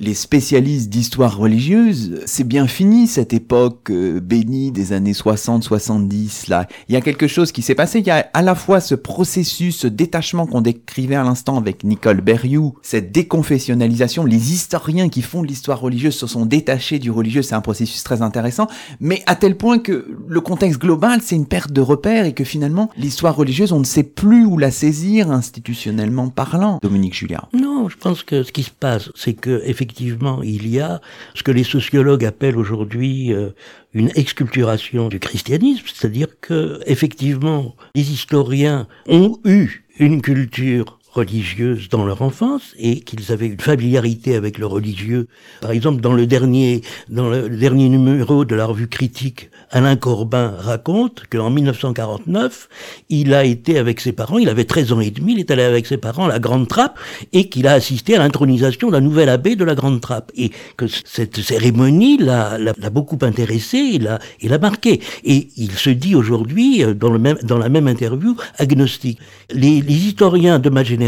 les spécialistes d'histoire religieuse, c'est bien fini cette époque euh, bénie des années 60-70 là. Il y a quelque chose qui s'est passé, il y a à la fois ce processus, ce détachement qu'on décrivait à l'instant avec Nicole Berrioux, cette déconfessionnalisation, les historiens qui font de l'histoire religieuse se sont détachés du religieux, c'est un processus très intéressant, mais à tel point que le contexte global, c'est une perte de repères et que finalement, l'histoire religieuse, on ne sait plus où la saisir institutionnellement parlant. Dominique Julien. Non, je pense que ce qui se passe, c'est que effectivement effectivement, il y a ce que les sociologues appellent aujourd'hui euh, une exculturation du christianisme, c'est-à-dire que effectivement, les historiens ont eu une culture religieuse dans leur enfance et qu'ils avaient une familiarité avec le religieux. Par exemple, dans le dernier, dans le dernier numéro de la revue critique, Alain Corbin raconte qu'en 1949, il a été avec ses parents, il avait 13 ans et demi, il est allé avec ses parents à la Grande Trappe et qu'il a assisté à l'intronisation de la nouvelle abbé de la Grande Trappe et que cette cérémonie l'a, beaucoup intéressé et l'a, marqué. Et il se dit aujourd'hui, euh, dans, dans la même interview, agnostique. Les, les historiens de ma génération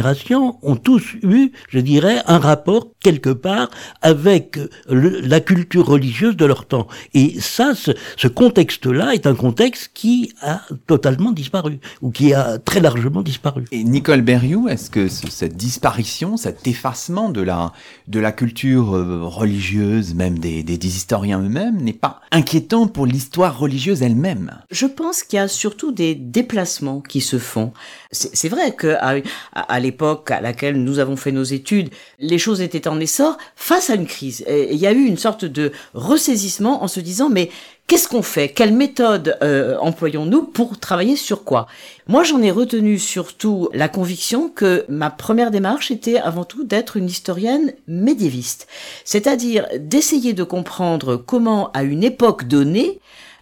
ont tous eu, je dirais, un rapport quelque part avec la culture religieuse de leur temps. Et ça, ce, ce contexte-là est un contexte qui a totalement disparu, ou qui a très largement disparu. Et Nicole Berriou, est-ce que cette disparition, cet effacement de la, de la culture euh, religieuse, même des, des, des historiens eux-mêmes, n'est pas inquiétant pour l'histoire religieuse elle-même? Je pense qu'il y a surtout des déplacements qui se font. C'est vrai qu'à à, l'époque à laquelle nous avons fait nos études, les choses étaient en essor face à une crise. Et il y a eu une sorte de ressaisissement en se disant mais Qu'est-ce qu'on fait? Quelle méthode euh, employons-nous pour travailler sur quoi? Moi, j'en ai retenu surtout la conviction que ma première démarche était avant tout d'être une historienne médiéviste, c'est-à-dire d'essayer de comprendre comment, à une époque donnée,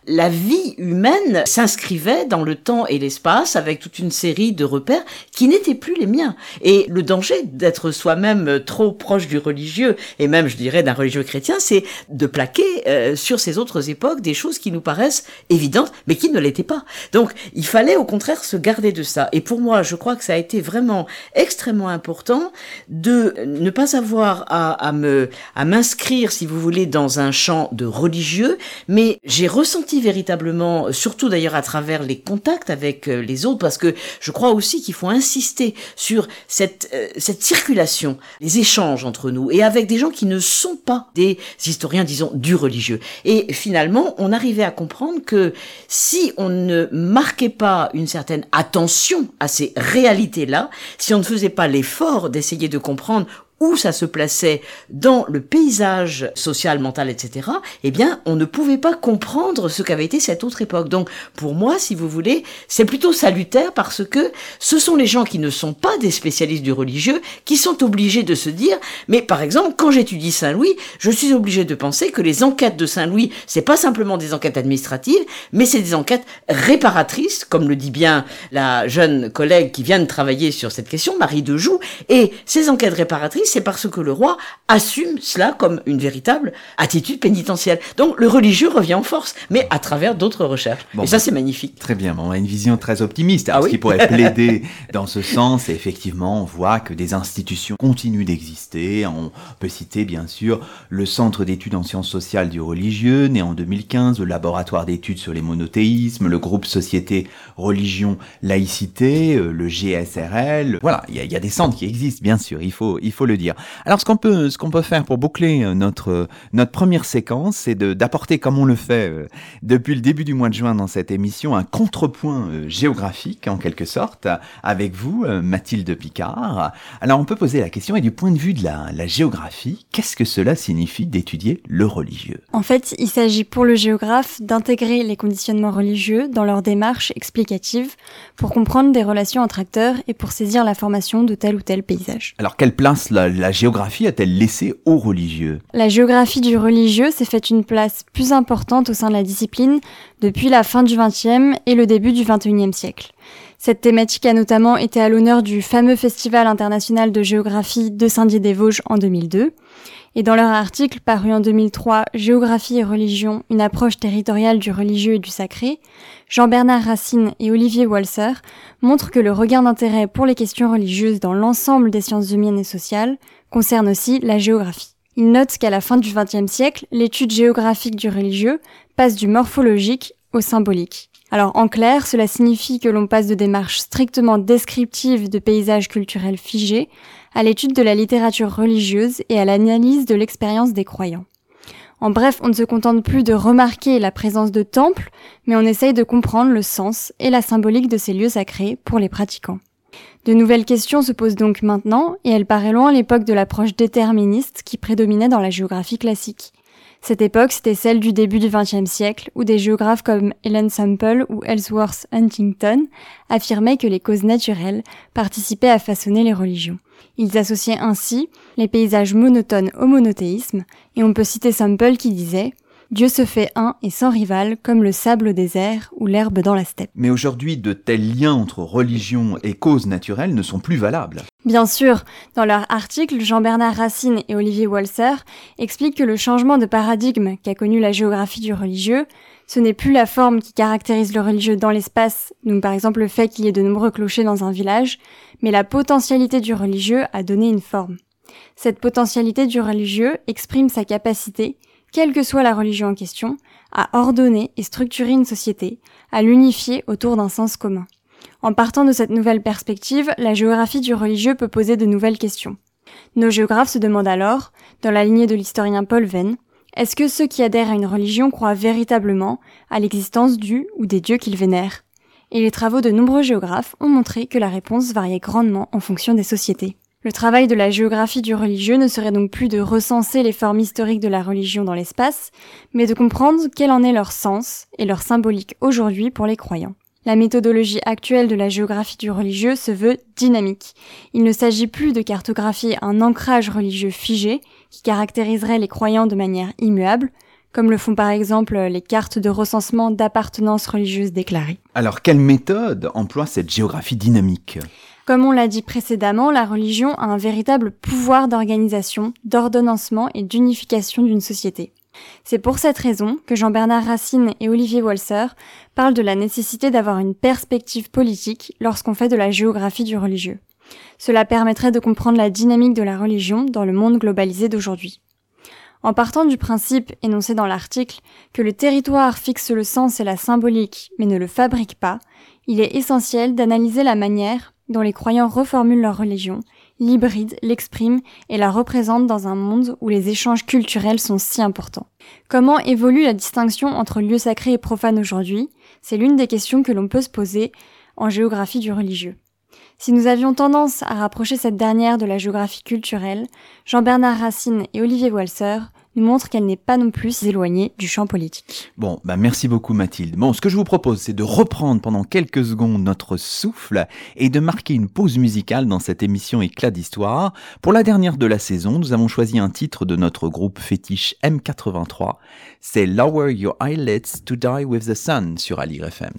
la vie humaine s'inscrivait dans le temps et l'espace avec toute une série de repères qui n'étaient plus les miens. Et le danger d'être soi-même trop proche du religieux, et même je dirais d'un religieux chrétien, c'est de plaquer euh, sur ces autres époques des choses qui nous paraissent évidentes, mais qui ne l'étaient pas. Donc il fallait au contraire se garder de ça. Et pour moi, je crois que ça a été vraiment extrêmement important de ne pas avoir à, à me à m'inscrire, si vous voulez, dans un champ de religieux, mais j'ai ressenti véritablement, surtout d'ailleurs à travers les contacts avec euh, les autres, parce que je crois aussi qu'il faut insister sur cette euh, cette circulation, les échanges entre nous et avec des gens qui ne sont pas des historiens, disons, du religieux. Et finalement, on arrivait à comprendre que si on ne marquait pas une certaine attention à ces réalités-là, si on ne faisait pas l'effort d'essayer de comprendre où ça se plaçait dans le paysage social, mental, etc., eh bien, on ne pouvait pas comprendre ce qu'avait été cette autre époque. Donc, pour moi, si vous voulez, c'est plutôt salutaire parce que ce sont les gens qui ne sont pas des spécialistes du religieux qui sont obligés de se dire, mais par exemple, quand j'étudie Saint-Louis, je suis obligé de penser que les enquêtes de Saint-Louis, c'est pas simplement des enquêtes administratives, mais c'est des enquêtes réparatrices, comme le dit bien la jeune collègue qui vient de travailler sur cette question, Marie Dejoux, et ces enquêtes réparatrices, c'est parce que le roi assume cela comme une véritable attitude pénitentielle. Donc le religieux revient en force, mais à travers d'autres recherches. et ça, c'est magnifique. Très bien, on a une vision très optimiste. Alors, ah ce qui pourrait plaider dans ce sens, et effectivement, on voit que des institutions continuent d'exister. On peut citer bien sûr le Centre d'études en sciences sociales du religieux, né en 2015, le Laboratoire d'études sur les monothéismes, le groupe Société, Religion, Laïcité, euh, le GSRL. Voilà, il y, y, a des centres qui existent, bien sûr, il faut, il faut le dire. Alors ce qu'on peut, ce qu'on peut faire pour boucler euh, notre, euh, notre première séquence, c'est d'apporter, comme on le fait euh, depuis le début du mois de juin dans cette émission, un contrepoint géographique en quelque sorte avec vous, Mathilde Picard. Alors on peut poser la question, et du point de vue de la, la géographie, qu'est-ce que cela signifie d'étudier le religieux? En fait, il s'agit pour le géographe d'intégrer les conditionnements religieux dans leur démarche explicative pour comprendre des relations entre acteurs et pour saisir la formation de tel ou tel paysage. Alors quelle place la, la géographie a-t-elle laissé aux religieux? La géographie du religieux s'est fait une place plus importante au sein de la discipline depuis la fin du XXe et le début du XXIe siècle. Cette thématique a notamment été à l'honneur du fameux Festival international de géographie de Saint-Dié-des-Vosges en 2002. Et dans leur article paru en 2003, Géographie et religion, une approche territoriale du religieux et du sacré, Jean-Bernard Racine et Olivier Walser montrent que le regain d'intérêt pour les questions religieuses dans l'ensemble des sciences humaines et sociales concerne aussi la géographie. Ils notent qu'à la fin du XXe siècle, l'étude géographique du religieux passe du morphologique au symbolique. Alors en clair, cela signifie que l'on passe de démarches strictement descriptives de paysages culturels figés à l'étude de la littérature religieuse et à l'analyse de l'expérience des croyants. En bref, on ne se contente plus de remarquer la présence de temples, mais on essaye de comprendre le sens et la symbolique de ces lieux sacrés pour les pratiquants. De nouvelles questions se posent donc maintenant, et elle paraît loin l'époque de l'approche déterministe qui prédominait dans la géographie classique. Cette époque, c'était celle du début du XXe siècle, où des géographes comme Ellen Sample ou Ellsworth Huntington affirmaient que les causes naturelles participaient à façonner les religions. Ils associaient ainsi les paysages monotones au monothéisme, et on peut citer Sample qui disait Dieu se fait un et sans rival, comme le sable au désert ou l'herbe dans la steppe. Mais aujourd'hui, de tels liens entre religion et causes naturelles ne sont plus valables. Bien sûr, dans leur article, Jean-Bernard Racine et Olivier Walser expliquent que le changement de paradigme qu'a connu la géographie du religieux, ce n'est plus la forme qui caractérise le religieux dans l'espace, donc par exemple le fait qu'il y ait de nombreux clochers dans un village, mais la potentialité du religieux a donné une forme. Cette potentialité du religieux exprime sa capacité, quelle que soit la religion en question, à ordonner et structurer une société, à l'unifier autour d'un sens commun. En partant de cette nouvelle perspective, la géographie du religieux peut poser de nouvelles questions. Nos géographes se demandent alors, dans la lignée de l'historien Paul Venn, est-ce que ceux qui adhèrent à une religion croient véritablement à l'existence du ou des dieux qu'ils vénèrent? Et les travaux de nombreux géographes ont montré que la réponse variait grandement en fonction des sociétés. Le travail de la géographie du religieux ne serait donc plus de recenser les formes historiques de la religion dans l'espace, mais de comprendre quel en est leur sens et leur symbolique aujourd'hui pour les croyants. La méthodologie actuelle de la géographie du religieux se veut dynamique. Il ne s'agit plus de cartographier un ancrage religieux figé qui caractériserait les croyants de manière immuable, comme le font par exemple les cartes de recensement d'appartenance religieuse déclarées. Alors, quelle méthode emploie cette géographie dynamique? Comme on l'a dit précédemment, la religion a un véritable pouvoir d'organisation, d'ordonnancement et d'unification d'une société. C'est pour cette raison que Jean-Bernard Racine et Olivier Walser parlent de la nécessité d'avoir une perspective politique lorsqu'on fait de la géographie du religieux. Cela permettrait de comprendre la dynamique de la religion dans le monde globalisé d'aujourd'hui. En partant du principe énoncé dans l'article que le territoire fixe le sens et la symbolique mais ne le fabrique pas, il est essentiel d'analyser la manière dont les croyants reformulent leur religion, l'hybrident, l'expriment et la représentent dans un monde où les échanges culturels sont si importants. Comment évolue la distinction entre lieu sacré et profane aujourd'hui? C'est l'une des questions que l'on peut se poser en géographie du religieux. Si nous avions tendance à rapprocher cette dernière de la géographie culturelle, Jean-Bernard Racine et Olivier Walser nous montrent qu'elle n'est pas non plus éloignée du champ politique. Bon, bah merci beaucoup Mathilde. Bon, ce que je vous propose, c'est de reprendre pendant quelques secondes notre souffle et de marquer une pause musicale dans cette émission Éclat d'histoire. Pour la dernière de la saison, nous avons choisi un titre de notre groupe fétiche M83. C'est Lower Your Eyelids to Die with the Sun sur Ali FM.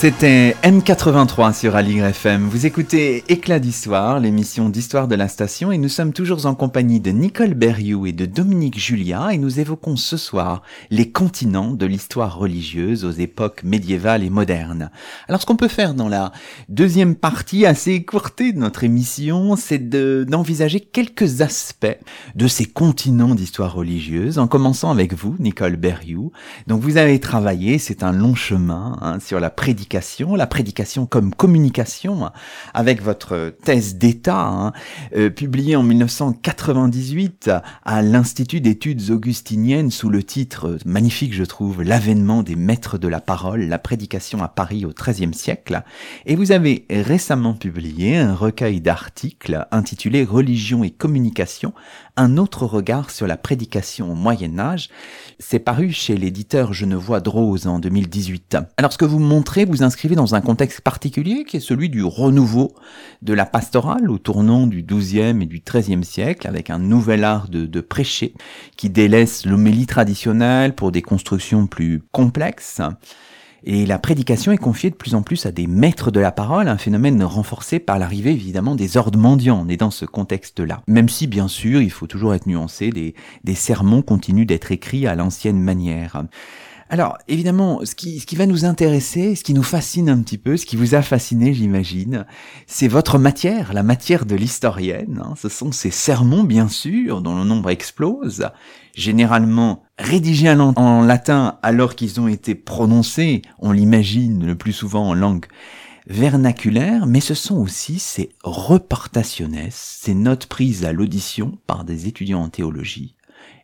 C'était M83 sur Aligre FM. Vous écoutez Éclat d'Histoire, l'émission d'histoire de la station, et nous sommes toujours en compagnie de Nicole Berriou et de Dominique Julia, et nous évoquons ce soir les continents de l'histoire religieuse aux époques médiévales et modernes. Alors ce qu'on peut faire dans la deuxième partie assez écourtée de notre émission, c'est d'envisager quelques aspects de ces continents d'histoire religieuse, en commençant avec vous, Nicole Berriou. Donc vous avez travaillé, c'est un long chemin, hein, sur la prédication la prédication comme communication, avec votre thèse d'État, hein, euh, publiée en 1998 à l'Institut d'études augustiniennes sous le titre magnifique, je trouve, L'avènement des maîtres de la parole, la prédication à Paris au XIIIe siècle. Et vous avez récemment publié un recueil d'articles intitulé Religion et communication, un autre regard sur la prédication au Moyen Âge. C'est paru chez l'éditeur Genevois Drose en 2018. Alors ce que vous montrez, vous inscrivez dans un contexte particulier qui est celui du renouveau de la pastorale au tournant du XIIe et du XIIIe siècle avec un nouvel art de, de prêcher qui délaisse l'homélie traditionnelle pour des constructions plus complexes. Et la prédication est confiée de plus en plus à des maîtres de la parole, un phénomène renforcé par l'arrivée évidemment des ordres mendiants. On dans ce contexte-là. Même si bien sûr il faut toujours être nuancé, des sermons continuent d'être écrits à l'ancienne manière. Alors, évidemment, ce qui, va nous intéresser, ce qui nous fascine un petit peu, ce qui vous a fasciné, j'imagine, c'est votre matière, la matière de l'historienne. Hein. Ce sont ces sermons, bien sûr, dont le nombre explose, généralement rédigés en latin alors qu'ils ont été prononcés, on l'imagine le plus souvent en langue vernaculaire, mais ce sont aussi ces reportationes, ces notes prises à l'audition par des étudiants en théologie,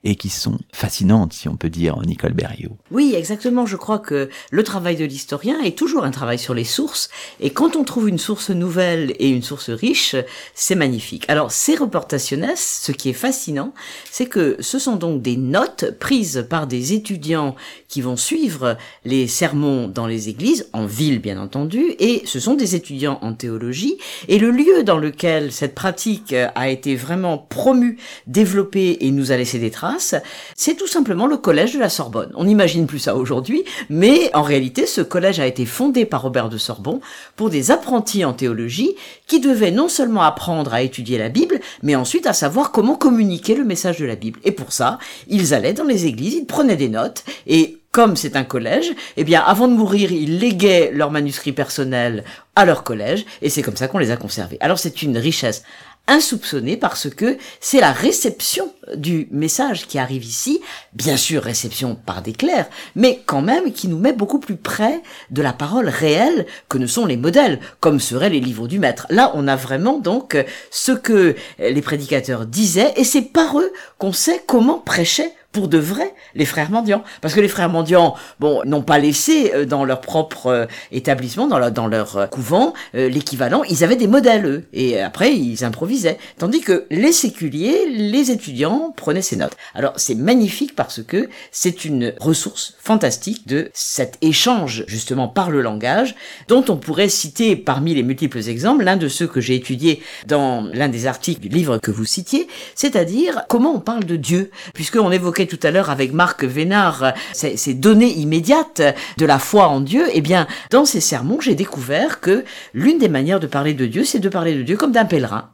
et qui sont fascinantes, si on peut dire, Nicole Berriot. Oui, exactement. Je crois que le travail de l'historien est toujours un travail sur les sources, et quand on trouve une source nouvelle et une source riche, c'est magnifique. Alors, ces reportationes, ce qui est fascinant, c'est que ce sont donc des notes prises par des étudiants qui vont suivre les sermons dans les églises, en ville bien entendu, et ce sont des étudiants en théologie, et le lieu dans lequel cette pratique a été vraiment promue, développée et nous a laissé des traces, c'est tout simplement le collège de la Sorbonne. On n'imagine plus ça aujourd'hui, mais en réalité, ce collège a été fondé par Robert de Sorbon pour des apprentis en théologie qui devaient non seulement apprendre à étudier la Bible, mais ensuite à savoir comment communiquer le message de la Bible. Et pour ça, ils allaient dans les églises, ils prenaient des notes, et comme c'est un collège, eh bien, avant de mourir, ils léguaient leurs manuscrits personnels à leur collège, et c'est comme ça qu'on les a conservés. Alors c'est une richesse insoupçonné parce que c'est la réception du message qui arrive ici, bien sûr réception par des clercs, mais quand même qui nous met beaucoup plus près de la parole réelle que ne sont les modèles, comme seraient les livres du maître. Là, on a vraiment donc ce que les prédicateurs disaient, et c'est par eux qu'on sait comment prêchait pour de vrai les frères mendiants. Parce que les frères mendiants, bon, n'ont pas laissé euh, dans leur propre euh, établissement, dans, leur euh, couvent, l'équivalent. Ils avaient des modèles, eux. Et après, ils improvisaient. Tandis que les séculiers, les étudiants prenaient ces notes. Alors, c'est magnifique parce que c'est une ressource fantastique de cet échange, justement, par le langage, dont on pourrait citer parmi les multiples exemples, l'un de ceux que j'ai étudié dans l'un des articles du livre que vous citiez, c'est-à-dire comment on parle de Dieu, puisqu'on évoquait tout à l'heure avec Marc Vénard, ces, données immédiates de la foi en Dieu, eh bien, dans ces sermons, j'ai découvert que l'une des manières de parler de Dieu, c'est de parler de Dieu comme d'un pèlerin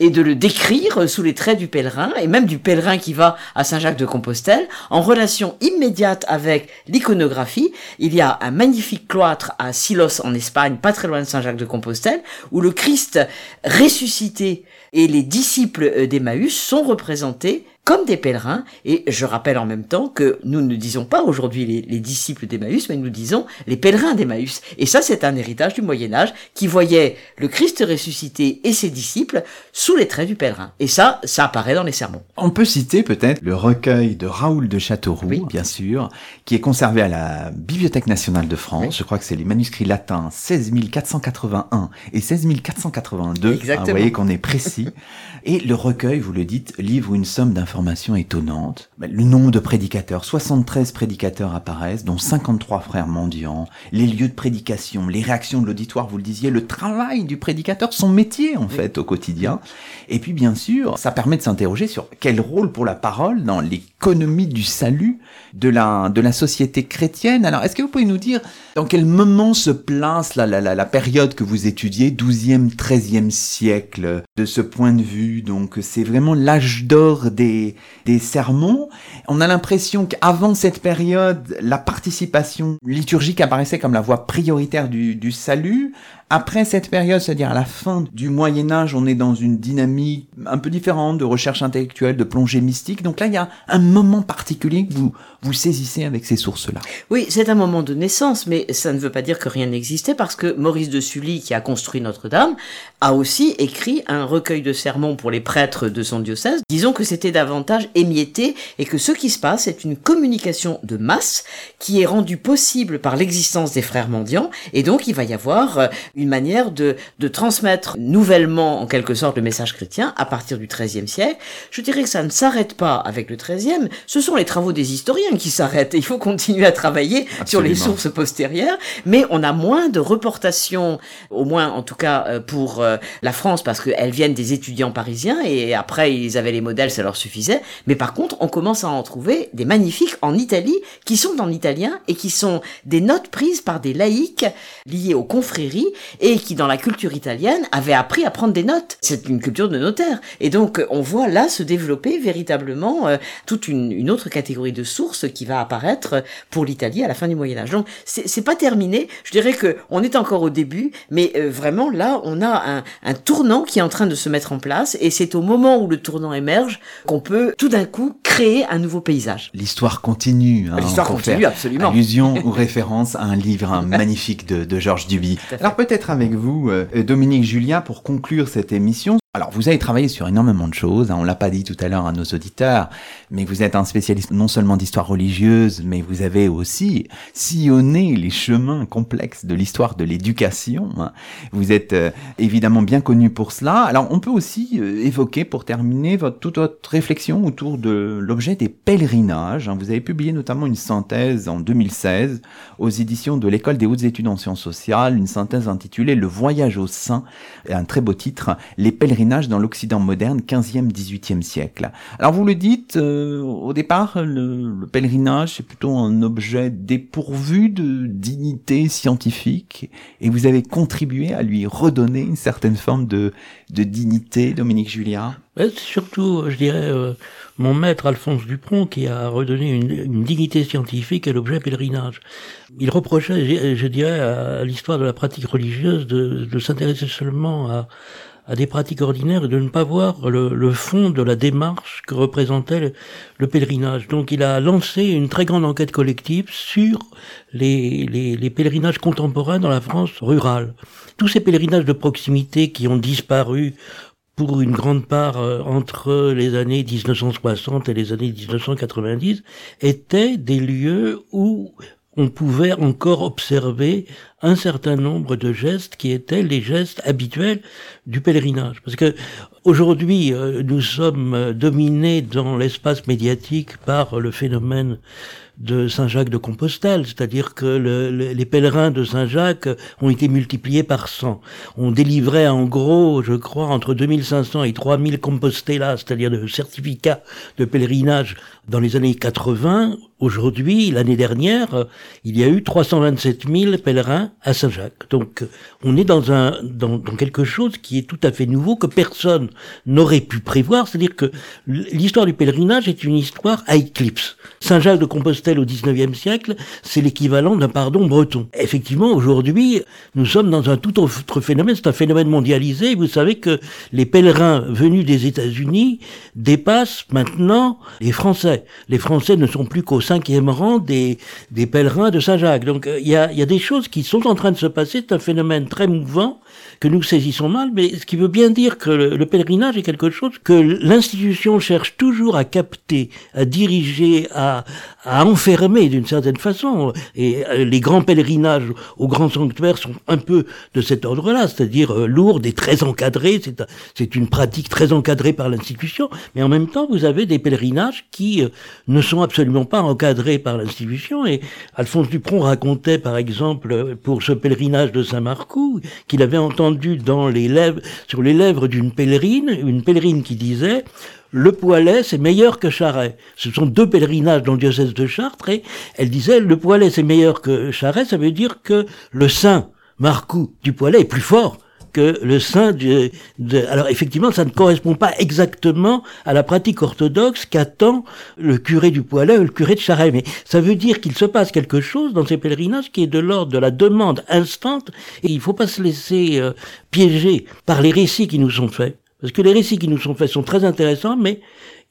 et de le décrire sous les traits du pèlerin, et même du pèlerin qui va à Saint-Jacques de Compostelle, en relation immédiate avec l'iconographie. Il y a un magnifique cloître à Silos en Espagne, pas très loin de Saint-Jacques de Compostelle, où le Christ ressuscité et les disciples d'Emmaüs sont représentés comme des pèlerins. Et je rappelle en même temps que nous ne disons pas aujourd'hui les, les, disciples d'Emmaüs, mais nous disons les pèlerins d'Emmaüs. Et ça, c'est un héritage du Moyen Âge qui voyait le Christ ressuscité et ses disciples sous les traits du pèlerin. Et ça, ça apparaît dans les sermons. On peut citer peut-être le recueil de Raoul de Châteauroux, oui. bien sûr, qui est conservé à la Bibliothèque nationale de France. Oui. Je crois que c'est les manuscrits latins 16481 et 16482. Exactement. Ah, vous voyez qu'on est précis. et le recueil, vous le dites, livre une somme d'informations information étonnante. Le nombre de prédicateurs, 73 prédicateurs apparaissent, dont 53 frères mendiants, les lieux de prédication, les réactions de l'auditoire, vous le disiez, le travail du prédicateur, son métier en fait au quotidien. Et puis bien sûr, ça permet de s'interroger sur quel rôle pour la parole dans l'économie du salut de la, de la société chrétienne. Alors est-ce que vous pouvez nous dire dans quel moment se place la, la, la, la période que vous étudiez, 12e, 13e siècle, de ce point de vue Donc c'est vraiment l'âge d'or des des, sermons. On a l'impression qu'avant cette période, la participation liturgique apparaissait comme la voie prioritaire du, du salut. Après cette période, c'est-à-dire à la fin du Moyen Âge, on est dans une dynamique un peu différente de recherche intellectuelle, de plongée mystique. Donc là, il y a un moment particulier que vous, vous saisissez avec ces sources-là. Oui, c'est un moment de naissance, mais ça ne veut pas dire que rien n'existait parce que Maurice de Sully, qui a construit Notre-Dame, a aussi écrit un recueil de sermons pour les prêtres de son diocèse. Disons que c'était davantage émietté et que ce qui se passe est une communication de masse qui est rendue possible par l'existence des frères mendiants et donc il va y avoir euh, une manière de, de transmettre nouvellement en quelque sorte le message chrétien à partir du XIIIe siècle. Je dirais que ça ne s'arrête pas avec le XIIIe, ce sont les travaux des historiens qui s'arrêtent. Il faut continuer à travailler sur les sources postérieures, mais on a moins de reportations, au moins en tout cas euh, pour euh, la France, parce qu'elles viennent des étudiants parisiens et après ils avaient les modèles, ça leur suffisait. Mais par contre, on commence à en trouver des magnifiques en Italie qui sont en italien et qui sont des notes prises par des laïcs liés aux confréries et qui dans la culture italienne avaient appris à prendre des notes. C'est une culture de notaire. Et donc on voit là se développer véritablement euh, toute une, une autre catégorie de sources qui va apparaître pour l'Italie à la fin du Moyen Âge. Donc c'est pas terminé. Je dirais que on est encore au début, mais euh, vraiment là on a un, un, tournant qui est en train de se mettre en place et c'est au moment où le tournant émerge qu'on peut tout d'un coup créer un nouveau paysage. L'histoire continue. Hein, L'histoire continue absolument. Allusion ou référence à un livre magnifique de, de Georges Duby. Alors peut-être avec vous, euh, Dominique Julia, pour conclure cette émission, alors, vous avez travaillé sur énormément de choses, hein, on l'a pas dit tout à l'heure à nos auditeurs, mais vous êtes un spécialiste non seulement d'histoire religieuse, mais vous avez aussi sillonné les chemins complexes de l'histoire de l'éducation. Hein. Vous êtes euh, évidemment bien connu pour cela. Alors, on peut aussi euh, évoquer, pour terminer, votre, toute votre réflexion autour de l'objet des pèlerinages. Hein. Vous avez publié notamment une synthèse en 2016 aux éditions de l'École des hautes études en sciences sociales, une synthèse intitulée Le voyage au sein, un très beau titre, Les pèlerinages dans l'Occident moderne 15e, 18e siècle. Alors vous le dites, euh, au départ, le, pèlerinage c'est plutôt un objet dépourvu de dignité scientifique et vous avez contribué à lui redonner une certaine forme de, de dignité, Dominique Julia. C'est surtout, je dirais, euh, mon maître Alphonse Dupron qui a redonné une, dignité scientifique à l'objet pèlerinage. Il reprochait, je, dirais, à l'histoire de la pratique religieuse de s'intéresser seulement à à des pratiques ordinaires et de ne pas voir le, fond de la démarche que représentait le, pèlerinage. Donc il a lancé une très grande enquête collective sur les, les, pèlerinages contemporains dans la France rurale. Tous ces pèlerinages de proximité qui ont disparu pour une grande part euh, entre les années 1960 et les années 1990 étaient des lieux où on pouvait encore observer un certain nombre de gestes qui étaient les gestes habituels du pèlerinage. Parce que aujourd'hui, euh, nous sommes dominés dans l'espace médiatique par le phénomène de Saint-Jacques de Compostelle, c'est-à-dire que les pèlerins de Saint-Jacques ont été multipliés par 100. On délivrait en gros, je crois, entre 2500 et 3000 Compostellas, c'est-à-dire de certificats de pèlerinage dans les années 80. Aujourd'hui, l'année dernière, il y a eu 327 000 pèlerins à Saint-Jacques. Donc, on est dans un dans, quelque chose qui est tout à fait nouveau que personne n'aurait pu prévoir. C'est-à-dire que l'histoire du pèlerinage est une histoire à éclipse. Saint-Jacques de Compostelle au XIXe siècle, c'est l'équivalent d'un pardon breton. Effectivement, aujourd'hui, nous sommes dans un tout autre phénomène. C'est un phénomène mondialisé. Vous savez que les pèlerins venus des États-Unis dépassent maintenant les Français. Les Français ne sont plus qu'au cinquième rang des, des pèlerins de Saint-Jacques. Donc, il y a, y a des choses qui sont en train de se passer. C'est un phénomène très mouvant que nous saisissons mal, mais ce qui veut bien dire que le, pèlerinage est quelque chose que l'institution cherche toujours à capter, à diriger, à, à enfermer d'une certaine façon. Et euh, les grands pèlerinages aux grands sanctuaires sont un peu de cet ordre-là, c'est-à-dire euh, lourds et très encadrés. C'est une pratique très encadrée par l'institution, mais en même temps, vous avez des pèlerinages qui euh, ne sont absolument pas encadrés par l'institution. Et Alphonse Dupron racontait, par exemple, pour ce pèlerinage de Saint-Marcoux, qu'il avait entendu sur les lèvres d'une pèlerine, une pèlerine qui disait le Poilet, c'est meilleur que Charret. Ce sont deux pèlerinages dans le diocèse de Chartres, et elle disait, le Poilet, c'est meilleur que Charret, ça veut dire que le saint Marcou du Poilet est plus fort que le sein de, alors effectivement, ça ne correspond pas exactement à la pratique orthodoxe qu'attend le curé du Poilet ou le curé de Charest. Mais ça veut dire qu'il se passe quelque chose dans ces pèlerinages qui est de l'ordre de la demande instante et il ne faut pas se laisser euh, piéger par les récits qui nous sont faits. Parce que les récits qui nous sont faits sont très intéressants, mais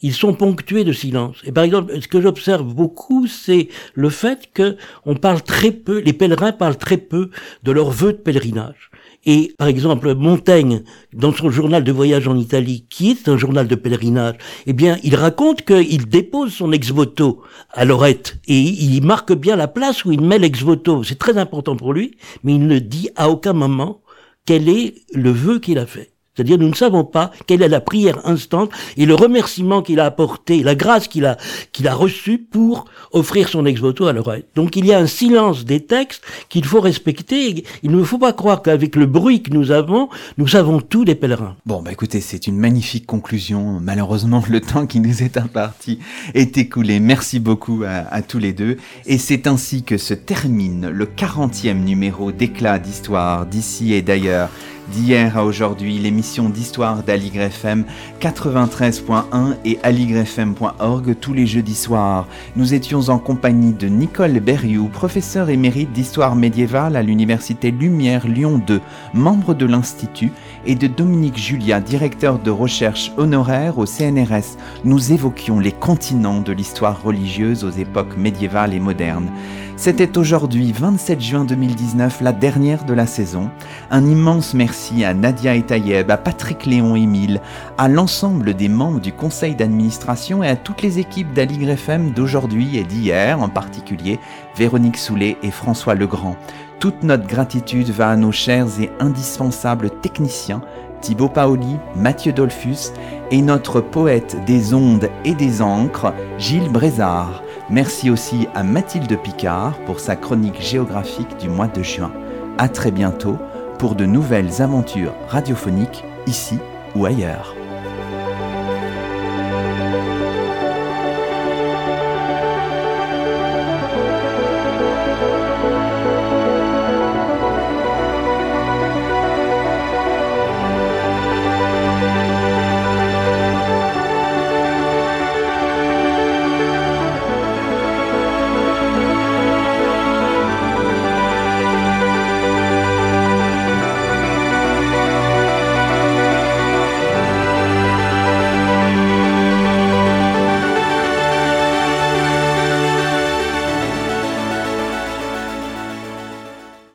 ils sont ponctués de silence. Et par exemple, ce que j'observe beaucoup, c'est le fait que on parle très peu, les pèlerins parlent très peu de leurs vœux de pèlerinage. Et par exemple, Montaigne, dans son journal de voyage en Italie, qui est un journal de pèlerinage, eh bien, il raconte qu'il dépose son ex-voto à Lorette et il marque bien la place où il met l'ex-voto. C'est très important pour lui, mais il ne dit à aucun moment quel est le vœu qu'il a fait. C'est-à-dire, nous ne savons pas quelle est la prière instante et le remerciement qu'il a apporté, la grâce qu'il a, qu'il a reçue pour offrir son ex-voto à l'oreille. Donc, il y a un silence des textes qu'il faut respecter. Il ne faut pas croire qu'avec le bruit que nous avons, nous savons tout des pèlerins. Bon, bah écoutez, c'est une magnifique conclusion. Malheureusement, le temps qui nous est imparti est écoulé. Merci beaucoup à, à tous les deux. Et c'est ainsi que se termine le 40e numéro d'éclat d'histoire d'ici et d'ailleurs d'hier à aujourd'hui, l'émission d'histoire d'Aligre FM 93.1 et aligrefm.org tous les jeudis soirs. Nous étions en compagnie de Nicole Berrioux, professeure émérite d'histoire médiévale à l'Université Lumière Lyon 2, membre de l'Institut, et de Dominique Julia, directeur de recherche honoraire au CNRS. Nous évoquions les continents de l'histoire religieuse aux époques médiévales et modernes. C'était aujourd'hui, 27 juin 2019, la dernière de la saison. Un immense merci à Nadia et Tayeb, à Patrick Léon Émile, à l'ensemble des membres du conseil d'administration et à toutes les équipes d'Aligre FM d'aujourd'hui et d'hier, en particulier Véronique Soulet et François Legrand. Toute notre gratitude va à nos chers et indispensables techniciens, Thibaut Paoli, Mathieu Dolphus et notre poète des ondes et des encres, Gilles Brézard. Merci aussi à Mathilde Picard pour sa chronique géographique du mois de juin. À très bientôt pour de nouvelles aventures radiophoniques ici ou ailleurs.